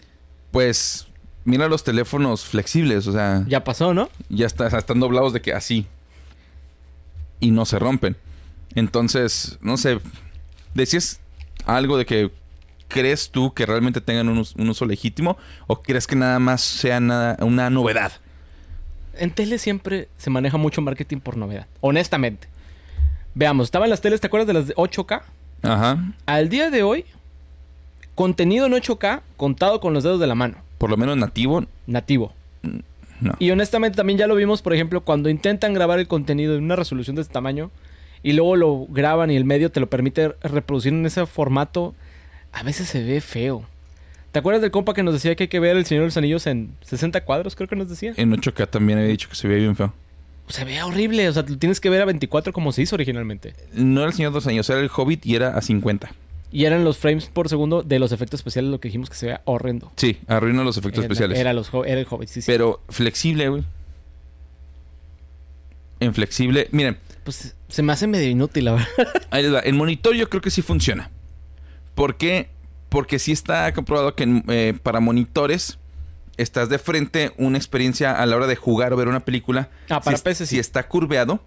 Pues, mira los teléfonos flexibles, o sea. Ya pasó, ¿no? Ya está, están doblados de que así. Y no se rompen. Entonces, no sé. Decías algo de que crees tú que realmente tengan un, uso legítimo o crees que nada más sea una novedad? En tele siempre se maneja mucho marketing por novedad, honestamente. Veamos, estaban las teles, ¿te acuerdas de las de 8K? Ajá. Al día de hoy, contenido en 8K contado con los dedos de la mano. Por lo menos nativo. Nativo. No. Y honestamente también ya lo vimos, por ejemplo, cuando intentan grabar el contenido en una resolución de este tamaño y luego lo graban y el medio te lo permite reproducir en ese formato, a veces se ve feo. ¿Te acuerdas del compa que nos decía que hay que ver El Señor de los Anillos en 60 cuadros? Creo que nos decía. En 8K también había dicho que se veía bien feo. Se veía horrible. O sea, tienes que ver a 24 como se hizo originalmente. No era El Señor de los Anillos, era El Hobbit y era a 50. Y eran los frames por segundo de los efectos especiales, lo que dijimos que se veía horrendo. Sí, arruina los efectos especiales. Era, los, era el Hobbit, sí, sí. Pero flexible, güey. En flexible, miren. Pues se me hace medio inútil, la verdad. Ahí les va. El monitor yo creo que sí funciona. ¿Por qué? Porque sí está comprobado que eh, para monitores estás de frente una experiencia a la hora de jugar o ver una película. Ah, para si, Si está curveado,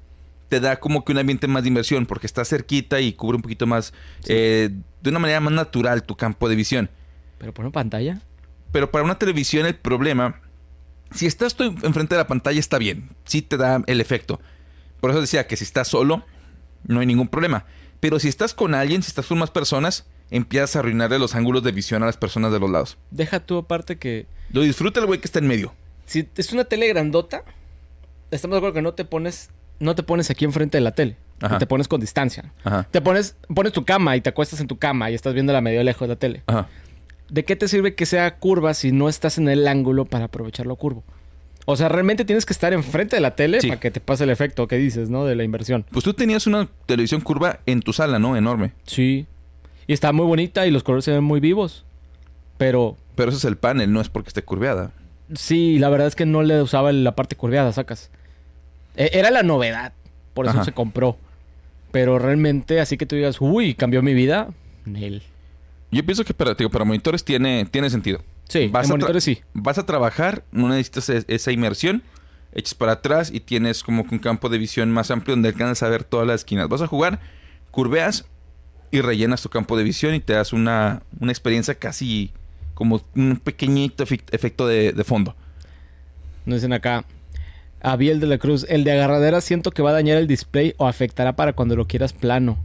te da como que un ambiente más de inversión porque está cerquita y cubre un poquito más, eh, de una manera más natural tu campo de visión. ¿Pero por una pantalla? Pero para una televisión el problema, si estás tú enfrente de la pantalla está bien, sí te da el efecto. Por eso decía que si estás solo, no hay ningún problema. Pero si estás con alguien, si estás con más personas, empiezas a arruinarle los ángulos de visión a las personas de los lados. Deja tú aparte que... Lo disfruta el güey que está en medio. Si es una tele grandota, estamos de acuerdo que no te pones, no te pones aquí enfrente de la tele. Te pones con distancia. Te pones, pones tu cama y te acuestas en tu cama y estás viendo la medio lejos de la tele. ¿De qué te sirve que sea curva si no estás en el ángulo para aprovechar lo curvo? O sea, realmente tienes que estar enfrente de la tele para que te pase el efecto que dices, ¿no? De la inversión. Pues tú tenías una televisión curva en tu sala, ¿no? Enorme. Sí. Y está muy bonita y los colores se ven muy vivos. Pero... Pero eso es el panel, no es porque esté curveada. Sí, la verdad es que no le usaba la parte curveada, sacas. E, era la novedad. Por eso se compró. Pero realmente, así que tú digas, uy, cambió mi vida. Nel. Yo pienso que para, para monitores tiene, tiene sentido. Sí, vas monitores sí. Vas a trabajar, no necesitas esa inmersión. Echas para atrás y tienes como un campo de visión más amplio donde alcanzas a ver todas las esquinas. Vas a jugar, curveas y rellenas tu campo de visión y te das una, una experiencia casi como un pequeñito efecto de, de fondo. Nos dicen acá, Abiel de la Cruz, el de agarradera siento que va a dañar el display o afectará para cuando lo quieras plano.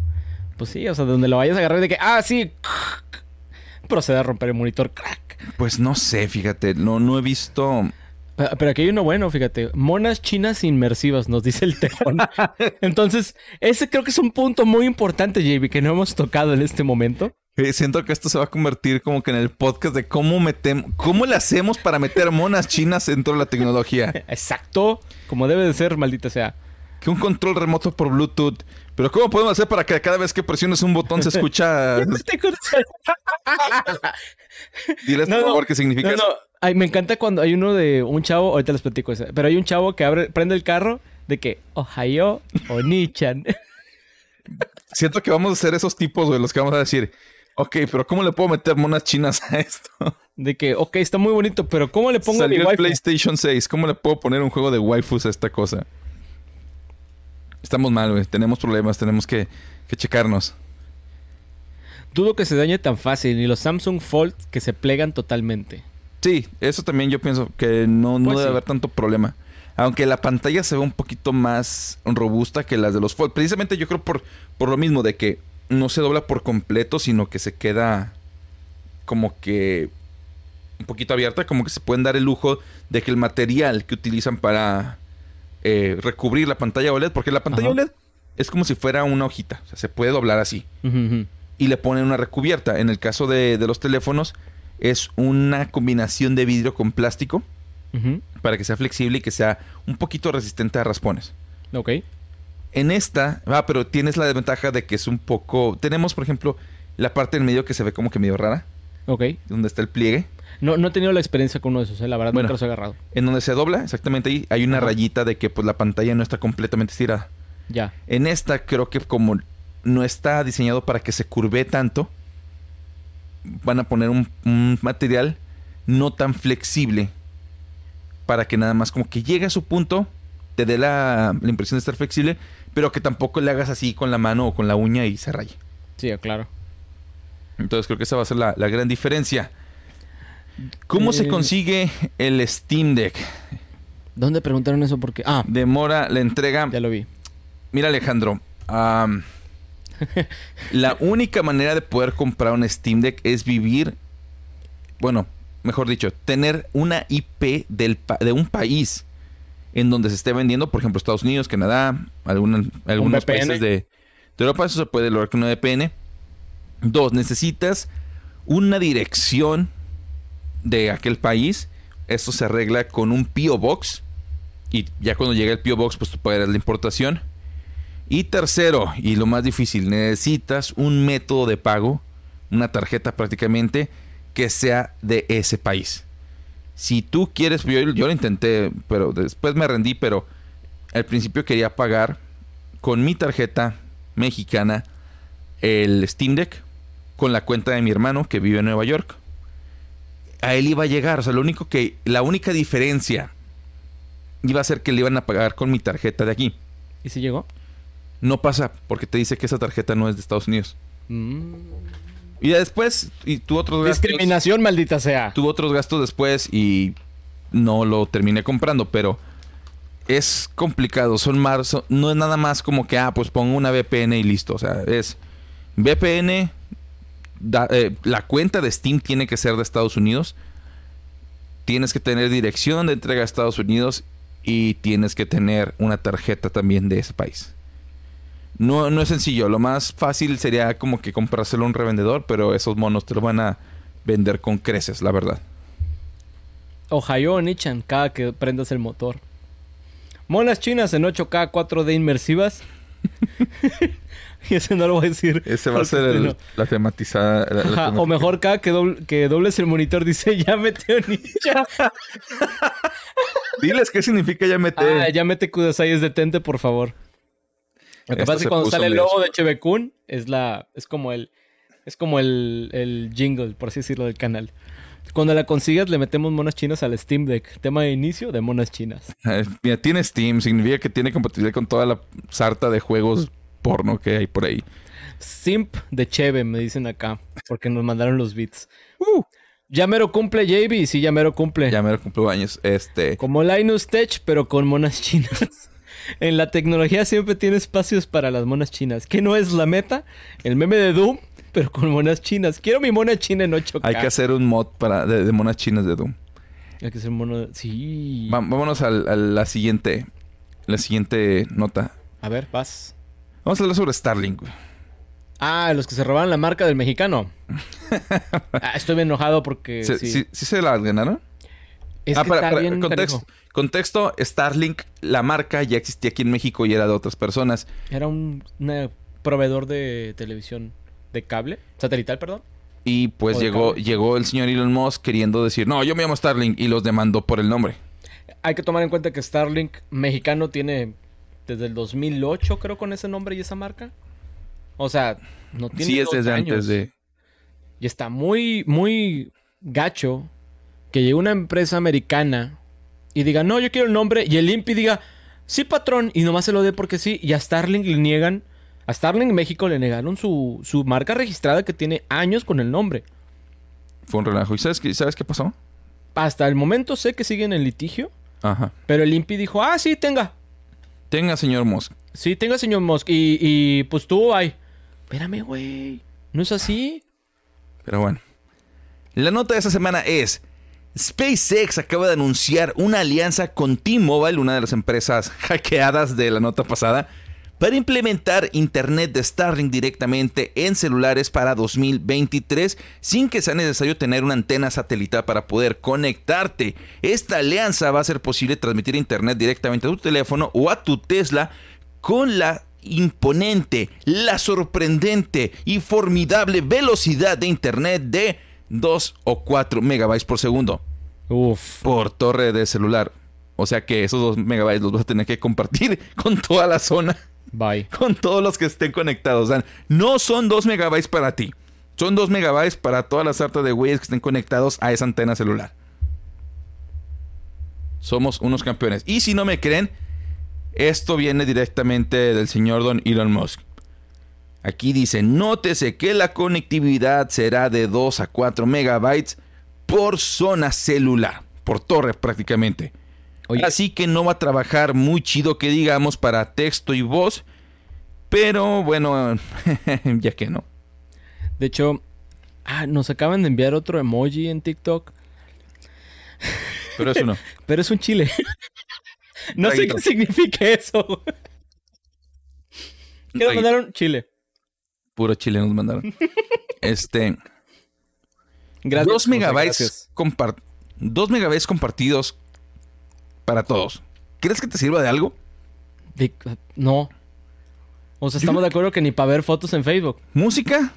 Pues sí, o sea, donde lo vayas a agarrar de que, ah, sí, procede a romper el monitor, crack. Pues no sé, fíjate, no, no he visto... Pero aquí hay uno bueno, fíjate. Monas chinas inmersivas, nos dice el tejón. Entonces, ese creo que es un punto muy importante, JB, que no hemos tocado en este momento. siento que esto se va a convertir como que en el podcast de cómo metemos, cómo le hacemos para meter monas chinas dentro de la tecnología. Exacto, como debe de ser, maldita sea. Que un control remoto por Bluetooth. Pero ¿cómo podemos hacer para que cada vez que presiones un botón se escucha? Diles por favor qué significa eso. Ay, me encanta cuando hay uno de un chavo, ahorita les platico eso, pero hay un chavo que abre, prende el carro de que Ohio o Nichan. Siento que vamos a ser esos tipos, de los que vamos a decir, ok, pero ¿cómo le puedo meter monas chinas a esto? De que, ok, está muy bonito, pero ¿cómo le pongo Salió el PlayStation 6, ¿cómo le puedo poner un juego de waifus a esta cosa? Estamos mal, güey. Tenemos problemas, tenemos que, que checarnos. Dudo que se dañe tan fácil, ni los Samsung Fold que se plegan totalmente. Sí, eso también yo pienso que no, no pues debe haber tanto problema. Aunque la pantalla se ve un poquito más robusta que las de los Fold. Precisamente yo creo por, por lo mismo de que no se dobla por completo, sino que se queda como que un poquito abierta, como que se pueden dar el lujo de que el material que utilizan para eh, recubrir la pantalla OLED, porque la pantalla OLED es como si fuera una hojita, o sea, se puede doblar así. y le ponen una recubierta. En el caso de, los teléfonos, es una combinación de vidrio con plástico para que sea flexible y que sea un poquito resistente a raspones. Ok. En esta, ah, pero tienes la desventaja de que es un poco. Tenemos, por ejemplo, la parte en medio que se ve como que medio rara. Ok. Donde está el pliegue. No, no he tenido la experiencia con uno de esos, ¿eh? la verdad bueno, nunca los he agarrado. En donde se dobla, exactamente ahí, hay una rayita de que pues la pantalla no está completamente estirada. Ya. En esta creo que como no está diseñado para que se curve tanto, van a poner un, material no tan flexible para que nada más como que llegue a su punto, te dé la, impresión de estar flexible, pero que tampoco le hagas así con la mano o con la uña y se raye. Sí, claro. Entonces creo que esa va a ser la gran diferencia. ¿Cómo se eh, consigue el Steam Deck? ¿Dónde preguntaron eso? Porque. Ah. Demora la entrega. Ya lo vi. Mira, Alejandro. la única manera de poder comprar un Steam Deck es vivir. Bueno, mejor dicho, tener una IP del, de un país en donde se esté vendiendo, por ejemplo, Estados Unidos, Canadá, algunos países de, de, Europa. Eso se puede lograr con una VPN. Dos, necesitas una dirección de aquel país. Esto se arregla con un P.O. Box. Y ya cuando llega el P.O. Box, pues tú pagarás la importación. Y tercero, y lo más difícil, necesitas un método de pago, una tarjeta prácticamente, que sea de ese país. Si tú quieres, yo, yo lo intenté, pero después me rendí, pero al principio quería pagar con mi tarjeta mexicana el Steam Deck con la cuenta de mi hermano que vive en Nueva York a él iba a llegar. O sea, lo único que. La única diferencia iba a ser que le iban a pagar con mi tarjeta de aquí. ¿Y si llegó? No pasa, porque te dice que esa tarjeta no es de Estados Unidos. Mm. Y después, y tuvo otros gastos. Discriminación, maldita sea. Tuvo otros gastos después y no lo terminé comprando, pero es complicado. Son marzo. No es nada más como que, ah, pues pongo una VPN y listo. O sea, es VPN, eh, la cuenta de Steam tiene que ser de Estados Unidos. Tienes que tener dirección de entrega a Estados Unidos y tienes que tener una tarjeta también de ese país. No, no es sencillo. Lo más fácil sería como que comprárselo a un revendedor, pero esos monos te lo van a vender con creces, la verdad. Ohio Nichan, cada que prendas el motor. Monas chinas en 8K 4D inmersivas. Y ese no lo voy a decir. Ese va a ser la tematizada. O mejor acá que, que dobles el monitor dice ya mete ninja. Diles qué significa ya mete. Ah, ya mete Kudasai es detente, por favor. Lo que pasa es que cuando sale el logo de Chebekun es la. es como el. Es como el, el jingle, por así decirlo, del canal. Cuando la consigas, le metemos monas chinas al Steam Deck. Tema de inicio de monas chinas. mira, tiene Steam, significa que tiene compatibilidad con toda la sarta de juegos porno que hay por ahí. Simp de Cheve, me dicen acá, porque nos mandaron los beats. Uh, ya mero cumple JB, sí, ya mero cumple. Ya mero cumple años. Este. Como Linus Tech, pero con monas chinas. en la tecnología siempre tiene espacios para las monas chinas. ¿Qué no es la meta? El meme de Doom, pero con monas chinas. Quiero mi mona china en 8K. Hay que hacer un mod para, de, monas chinas de Doom. Hay que hacer mono. Sí. vámonos a la siguiente. La siguiente nota. A ver, vas. Vamos a hablar sobre Starlink, Ah, los que se robaron la marca del mexicano. ah, estoy bien enojado porque. ¿Sí, se la ganaron? Es ah, para, contexto, contexto, Starlink, la marca ya existía aquí en México y era de otras personas. Era un proveedor de televisión de cable, satelital, perdón. Y pues llegó, llegó el señor Elon Musk queriendo decir, no, yo me llamo Starlink y los demandó por el nombre. Hay que tomar en cuenta que Starlink mexicano tiene desde el 2008, creo, con ese nombre y esa marca. O sea, no tiene Sí, es desde antes de... Y está muy, muy gacho que llegue una empresa americana y diga, no, yo quiero el nombre, y el INPI diga, sí, patrón, y nomás se lo dé porque sí, y a Starlink le niegan, a Starlink México le negaron su, su marca registrada que tiene años con el nombre. Fue un relajo. ¿Y sabes qué, sabes qué pasó? Hasta el momento sé que siguen en litigio. Ajá. Pero el INPI dijo, ah, sí, tenga. Tenga, señor Musk. Sí, tenga, señor Musk. Y, y pues tú, ay. Espérame, güey. ¿No es así? Pero bueno. La nota de esta semana es... SpaceX acaba de anunciar una alianza con T-Mobile, una de las empresas hackeadas de la nota pasada, para implementar Internet de Starlink directamente en celulares para 2023 sin que sea necesario tener una antena satelital para poder conectarte. Esta alianza va a ser posible transmitir Internet directamente a tu teléfono o a tu Tesla con la imponente, la sorprendente y formidable velocidad de Internet de 2 o 4 megabytes por segundo. Uf. Por torre de celular. O sea que esos 2 megabytes los vas a tener que compartir con toda la zona. Bye. Con todos los que estén conectados. O sea, no son 2 megabytes para ti. Son 2 megabytes para todas las sartas de güeyes que estén conectados a esa antena celular. Somos unos campeones. Y si no me creen, esto viene directamente del señor Don Elon Musk. Aquí dice, nótese que la conectividad será de 2 a 4 megabytes por zona celular, por torre prácticamente. Así que no va a trabajar muy chido que digamos para texto y voz, pero bueno, ya que no. De hecho, ah, nos acaban de enviar otro emoji en TikTok. Pero eso no. pero es un chile. no sé qué significa eso. ¿Qué nos mandaron? Chile. Puro chile nos mandaron. este. Gracias. Dos megabytes, dos megabytes compartidos para todos. ¿Crees que te sirva de algo? no. O sea, estamos de acuerdo que ni para ver fotos en Facebook. ¿Música?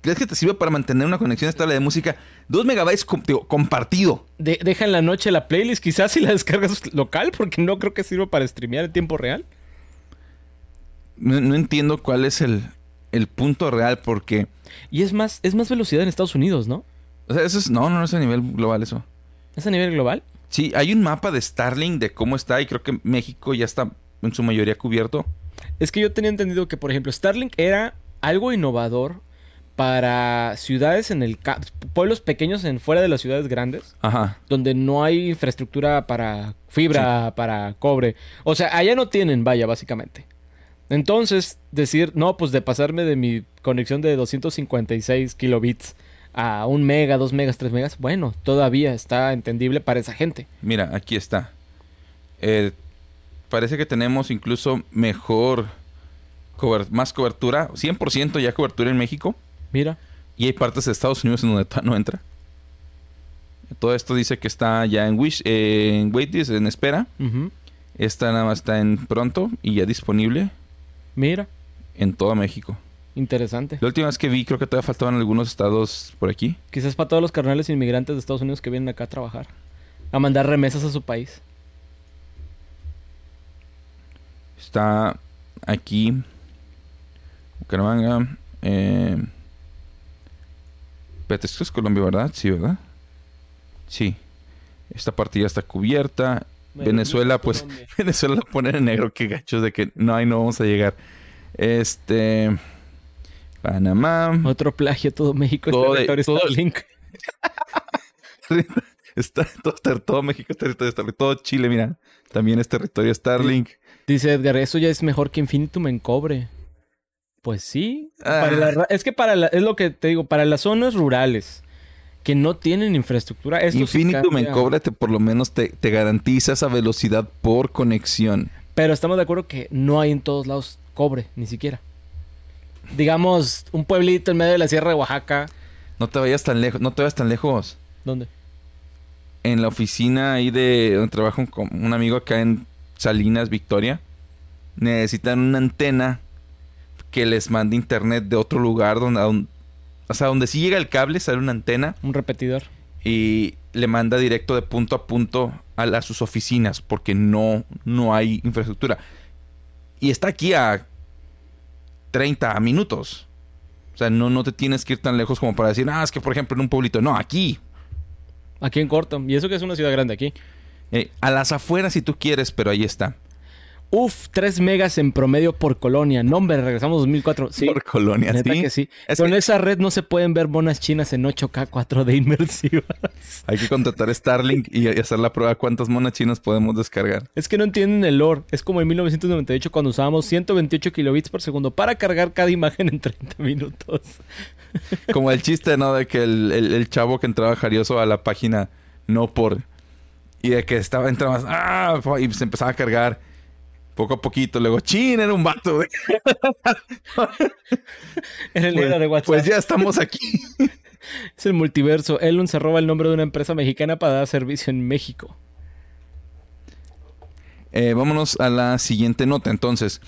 ¿Crees que te sirve para mantener una conexión estable de música? Dos megabytes compartido. deja en la noche la playlist, quizás si la descargas local, porque no creo que sirva para streamear en tiempo real. No, entiendo cuál es el, el, punto real, porque. Y es más, es más velocidad en Estados Unidos, ¿no? O sea, eso es. No, no, no es a nivel global eso. ¿Es a nivel global? Sí, hay un mapa de Starlink de cómo está, y creo que México ya está en su mayoría cubierto. Es que yo tenía entendido que, por ejemplo, Starlink era algo innovador para ciudades en el pueblos pequeños en fuera de las ciudades grandes, Ajá. donde no hay infraestructura para fibra, para cobre. O sea, allá no tienen, vaya, básicamente. Entonces, decir, no, pues de pasarme de mi conexión de 256 kilobits a un mega, dos megas, tres megas, bueno, todavía está entendible para esa gente. Mira, aquí está. Eh, parece que tenemos incluso mejor, más cobertura, 100% ya cobertura en México. Mira. Y hay partes de Estados Unidos en donde no entra. Todo esto dice que está ya en Wish, eh, en Waitlist, en espera. Esta nada más está en pronto y ya disponible. Mira. En todo México. Interesante. La última vez que vi, creo que todavía faltaban algunos estados por aquí. Quizás para todos los carnales inmigrantes de Estados Unidos que vienen acá a trabajar. A mandar remesas a su país. Está aquí. Bucaramanga. Eh, Espérate, esto es Colombia, ¿verdad? Sí, ¿verdad? Sí. Esta partida está cubierta. Venezuela, pues, Venezuela la pone en negro, qué gachos de que no, ahí no vamos a llegar. Este. Panamá. Otro plagio, todo México todo es territorio todo, Starlink. está, todo, todo, México es territorio Starlink. Todo Chile, mira, también es territorio Starlink. Dice Edgar, eso ya es mejor que Infinitum en cobre. Pues sí. Ah. es que para es lo que te digo, para las zonas rurales que no tienen infraestructura. Esto Infinitum en cobre por lo menos te, te, garantiza esa velocidad por conexión. Pero estamos de acuerdo que no hay en todos lados cobre, ni siquiera. Digamos, un pueblito en medio de la Sierra de Oaxaca. No te vayas tan lejos, no te vayas tan lejos. ¿Dónde? En la oficina ahí de donde trabajo con un amigo acá en Salinas, Victoria. Necesitan una antena que les mande internet de otro lugar donde, o sea, donde si llega el cable, sale una antena. Un repetidor. Y le manda directo de punto a punto a, sus oficinas porque no, no hay infraestructura. Y está aquí a 30 minutos. O sea, no, no te tienes que ir tan lejos como para decir, ah, es que por ejemplo en un pueblito. No, aquí. Aquí en corto. Y eso que es una ciudad grande aquí. Eh, a las afueras si tú quieres, pero ahí está. Uf, 3 megas en promedio por colonia. No, hombre, regresamos 2004. Sí, por colonia, ¿sí? que sí. Con esa red no se pueden ver monas chinas en 8K 4D inmersivas. Hay que contratar Starlink y hacer la prueba cuántas monas chinas podemos descargar. Es que no entienden el lore. Es como en 1998 cuando usábamos 128 kilobits por segundo para cargar cada imagen en 30 minutos. Como el chiste, ¿no? De que el, chavo que entraba jarioso a la página no por... Y de que estaba, entraba... ¡Ah! Y se empezaba a cargar Poco a poquito, luego, chin, era un vato. en el libro de WhatsApp. Pues ya estamos aquí. es el multiverso. Elon se roba el nombre de una empresa mexicana para dar servicio en México. Eh, vámonos a la siguiente nota, entonces.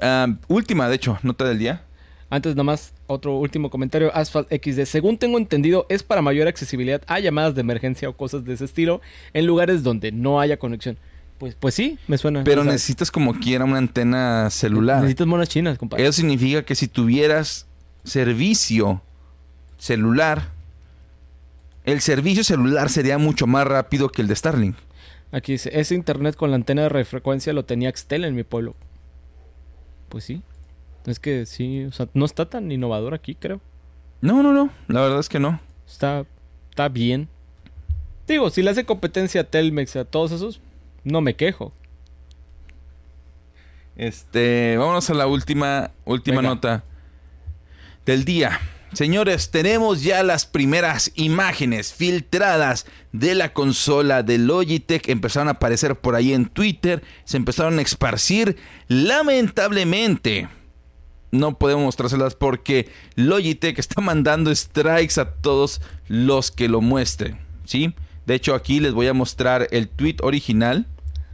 Ah, última, de hecho, nota del día. Antes nada más, otro último comentario. Asphalt XD. Según tengo entendido, es para mayor accesibilidad a llamadas de emergencia o cosas de ese estilo en lugares donde no haya conexión. Pues, pues sí, me suena. Pero necesitas como quiera una antena celular. Necesitas monas chinas, compadre. Eso significa que si tuvieras servicio celular, el servicio celular sería mucho más rápido que el de Starlink. Aquí dice, ese internet con la antena de refrecuencia lo tenía Xtel en mi pueblo. Pues sí. Es que sí, o sea, no está tan innovador aquí, creo. No, no, no. La verdad es que no. Está, está bien. Digo, si le hace competencia a Telmex a todos esos, no me quejo. Este, vámonos a la última, última nota del día. Señores, tenemos ya las primeras imágenes filtradas de la consola de Logitech. Empezaron a aparecer por ahí en Twitter, se empezaron a esparcir. Lamentablemente, no podemos mostrárselas porque Logitech está mandando strikes a todos los que lo muestren. ¿sí? De hecho, aquí les voy a mostrar el tweet original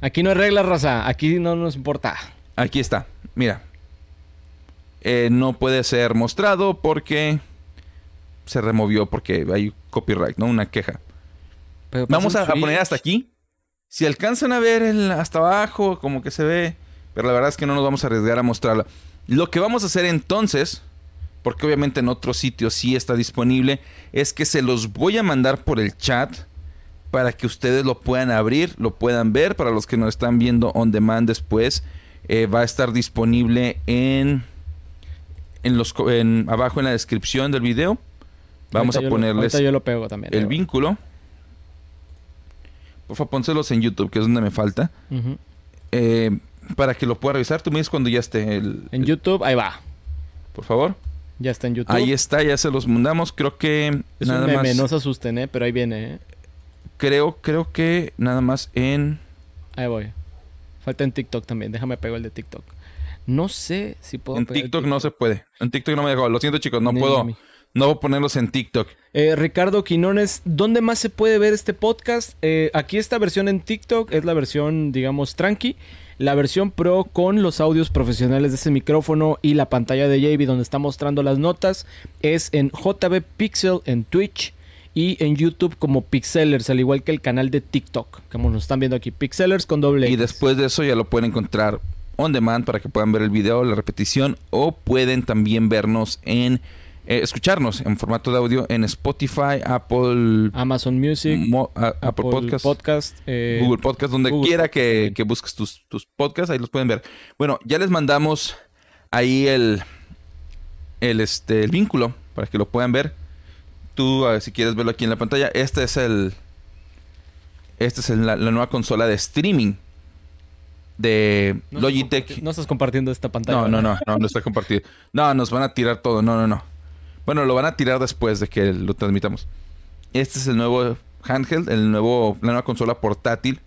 Aquí no hay reglas, raza. Aquí no nos importa. Aquí está. Mira. Eh, no puede ser mostrado porque se removió porque hay copyright, ¿no? Una queja. Vamos a, poner hasta aquí. Si alcanzan a ver el, hasta abajo, como que se ve. Pero la verdad es que no nos vamos a arriesgar a mostrarla. Lo que vamos a hacer entonces, porque obviamente en otro sitio sí está disponible, es que se los voy a mandar por el chat para que ustedes lo puedan abrir, lo puedan ver. Para los que nos están viendo on demand después, eh, va a estar disponible en, en los en, abajo en la descripción del video. Vamos a ponerles yo lo pego también, el vínculo. Por favor, pónselos en YouTube, que es donde me falta. Eh, para que lo pueda revisar. Tú me dices cuando ya esté el, En YouTube, ahí va. Por favor. Ya está en YouTube. Ahí está, ya se los mandamos. Creo que es nada un meme, más... no se asusten, ¿eh? pero ahí viene. ¿eh? Creo, creo que nada más en. Ahí voy. Falta en TikTok también. Déjame pegar el de TikTok. No sé si puedo. En TikTok, no se puede. En TikTok no me dejó. Lo siento, chicos. No puedo. No voy a ponerlos en TikTok. Eh, Ricardo Quinones, ¿dónde más se puede ver este podcast? Eh, aquí esta versión en TikTok es la versión, digamos, tranqui. La versión pro con los audios profesionales de ese micrófono y la pantalla de JB donde está mostrando las notas es en JB Pixel en Twitch y en YouTube como Pixelers, al igual que el canal de TikTok, como nos están viendo aquí, Pixelers con doble. Y después de eso ya lo pueden encontrar on demand para que puedan ver el video, la repetición, o pueden también vernos en, eh, escucharnos en formato de audio en Spotify, Apple, Amazon Music, Apple, Podcast, eh, Google Podcast, donde quiera que, que, busques tus, tus podcasts, ahí los pueden ver. Bueno, ya les mandamos ahí el, el, este, el vínculo para que lo puedan ver tú, si quieres verlo aquí en la pantalla, este es el. Esta es la, nueva consola de streaming de Logitech. No estás compartiendo esta pantalla. No, no, no, no, no está compartido. No, nos van a tirar todo. No, no, no. Bueno, lo van a tirar después de que lo transmitamos. Este es el nuevo handheld, el nuevo, la nueva consola portátil.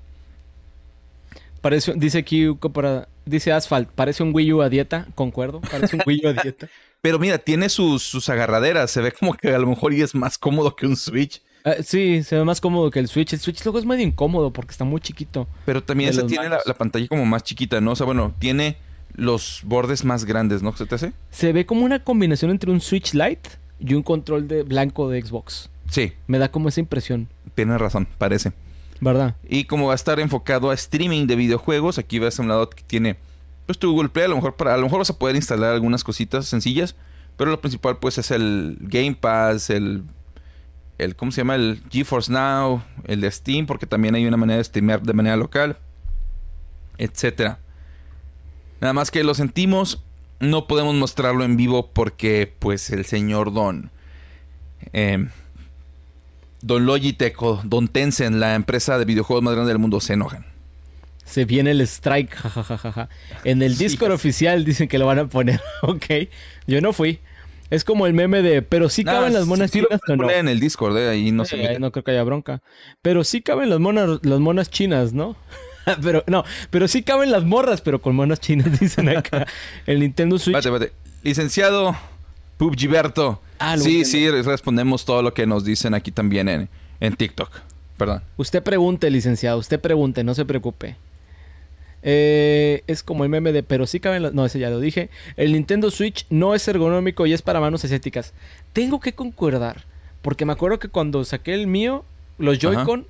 Parece, dice aquí para, dice Asphalt, parece un Wii U a dieta, concuerdo, parece un Wii U a dieta. Pero mira, tiene sus, sus agarraderas. Se ve como que a lo mejor y es más cómodo que un Switch. Ah, sí, se ve más cómodo que el Switch. El Switch luego es medio incómodo porque está muy chiquito. Pero también se tiene la, pantalla como más chiquita, ¿no? O sea, bueno, tiene los bordes más grandes, ¿no? ¿Se te hace? Se ve como una combinación entre un Switch Lite y un control de blanco de Xbox. Sí. Me da como esa impresión. Tienes razón, parece. ¿Verdad? Y como va a estar enfocado a streaming de videojuegos, aquí ves a un lado que tiene pues tu Google Play, a lo mejor para, a lo mejor vas a poder instalar algunas cositas sencillas, pero lo principal pues es el Game Pass, el el ¿cómo se llama? el GeForce Now, el de Steam, porque también hay una manera de streamear de manera local, etcétera. Nada más que lo sentimos, no podemos mostrarlo en vivo porque pues el señor Don eh, Don Logitech o Don Tencent, la empresa de videojuegos más grande del mundo, se enojan. Se viene el strike, jajajaja. En el Discord oficial dicen que lo van a poner. ok. Yo no fui. Es como el meme de, pero sí caben las monas chinas o no. en el Discord, eh, ahí no sé. no creo que haya bronca. Pero sí caben las monas, las monas chinas, ¿no? pero no, pero sí caben las morras, pero con monas chinas, dicen acá. El Nintendo Switch. Vate, vate. Licenciado PUBGiberto. Ah, sí, sí, respondemos todo lo que nos dicen aquí también en, en TikTok. Perdón. Usted pregunte, licenciado, usted pregunte, no se preocupe. Eh, es como el meme de, pero sí caben. No, ese ya lo dije. El Nintendo Switch no es ergonómico y es para manos estéticas. Tengo que concordar, porque me acuerdo que cuando saqué el mío, los Joy-Con,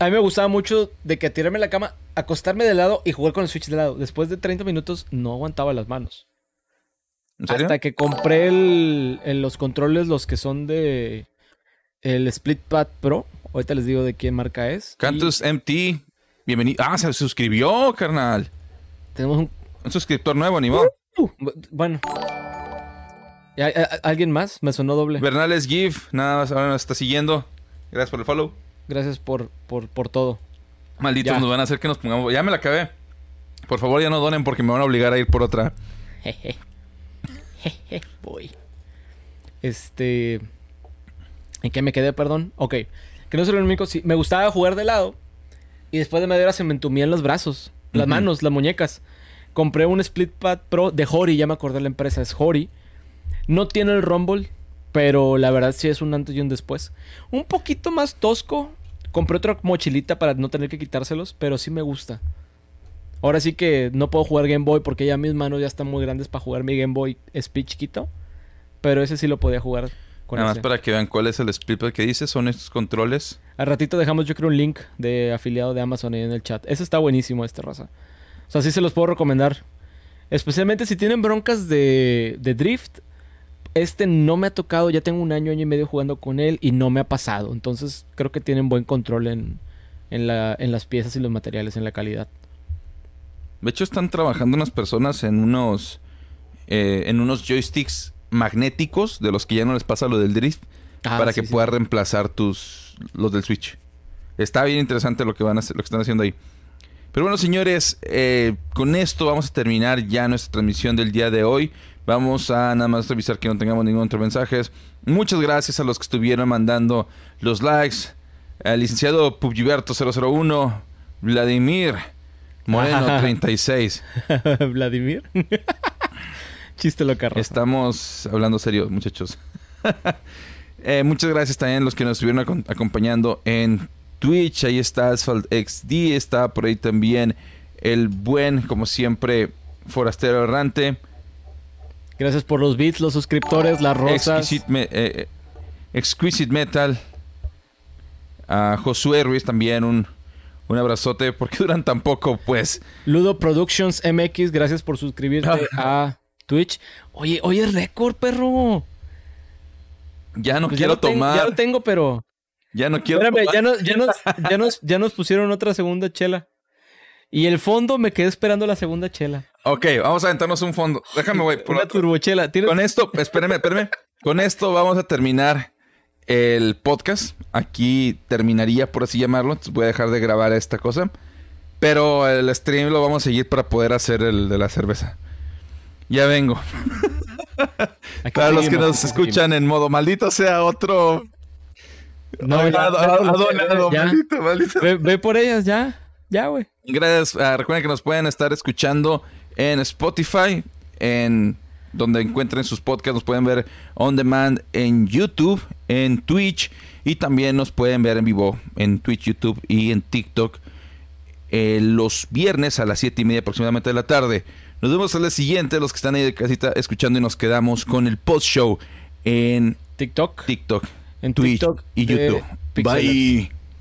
a mí me gustaba mucho de que tirarme la cama, acostarme de lado y jugar con el Switch de lado. Después de 30 minutos no aguantaba las manos. Hasta que compré los controles, los que son de el Split Pad Pro. Ahorita les digo de qué marca es. Cantus MT. Bienvenido. Ah, se suscribió, carnal. Tenemos un, un suscriptor nuevo, ni modo. Uh, bueno. ¿Alguien más? Me sonó doble. Bernales GIF, nada más, ahora nos está siguiendo. Gracias por el follow. Gracias por, por, por todo. Malditos, nos van a hacer que nos pongamos. Ya me la acabé. Por favor, ya no donen porque me van a obligar a ir por otra. Jeje. Voy. Este. ¿En qué me quedé, perdón? Ok. Que no soy el único. Sí, me gustaba jugar de lado. Y después de media hora se me entumían los brazos, las manos, las muñecas. Compré un Split Pad Pro de Hori, ya me acordé de la empresa, es Hori. No tiene el Rumble, pero la verdad sí es un antes y un después. Un poquito más tosco. Compré otra mochilita para no tener que quitárselos, pero sí me gusta. Ahora sí que no puedo jugar Game Boy porque ya mis manos ya están muy grandes para jugar mi Game Boy Speed chiquito. Pero ese sí lo podía jugar Nada más para que vean cuál es el split que dice, son estos controles. Al ratito dejamos yo creo un link de afiliado de Amazon ahí en el chat. Ese está buenísimo, este raza. O sea, sí se los puedo recomendar. Especialmente si tienen broncas de, de drift. Este no me ha tocado, ya tengo un año, año y medio jugando con él y no me ha pasado. Entonces creo que tienen buen control en, en, la, en las piezas y los materiales, en la calidad. De hecho, están trabajando unas personas en unos, eh, en unos joysticks magnéticos de los que ya no les pasa lo del drift ah, para que pueda reemplazar tus los del Switch. Está bien interesante lo que van a hacer, lo que están haciendo ahí. Pero bueno, señores, eh, con esto vamos a terminar ya nuestra transmisión del día de hoy. Vamos a nada más revisar que no tengamos ningún otro mensaje. Muchas gracias a los que estuvieron mandando los likes. Al licenciado PUBGiberto001, Vladimir, Moreno 36. Vladimir. Chiste loca Estamos hablando serio, muchachos. Eh, muchas gracias también a los que nos estuvieron acompañando en Twitch. Ahí está Asphalt XD. Está por ahí también el buen, como siempre, Forastero Errante. Gracias por los beats, los suscriptores, las rosas. Exquisite, eh, Metal. A Josué Ruiz también un un abrazote. ¿Por qué duran tan poco, pues? Ludo Productions MX, gracias por suscribirte a Twitch. Oye, oye, récord, perro. Ya no pues quiero tomar. ya lo tengo, pero. Ya no quiero tomar. Ya, ya, nos, ya, nos, pusieron otra segunda chela. Y el fondo me quedé esperando la segunda chela. Ok, vamos a aventarnos un fondo. Déjame, güey. Una turbochela. Con esto, espérame, espérame. Con esto vamos a terminar el podcast. Aquí terminaría, por así llamarlo. Entonces voy a dejar de grabar esta cosa. Pero el stream lo vamos a seguir para poder hacer el de la cerveza. Ya vengo. para los que nos escuchan en modo maldito sea otro. No, maldito, maldito. Ve, por ellas ya. Ya, güey. Gracias. Ah, recuerden que nos pueden estar escuchando en Spotify, en donde encuentren sus podcasts. Nos pueden ver on demand en YouTube, en Twitch y también nos pueden ver en vivo en Twitch, YouTube y en TikTok eh, los viernes a las 7 y media aproximadamente de la tarde. Nos vemos al día siguiente, los que están ahí de casita escuchando y nos quedamos con el post show en TikTok, TikTok, en Twitch y YouTube. Bye.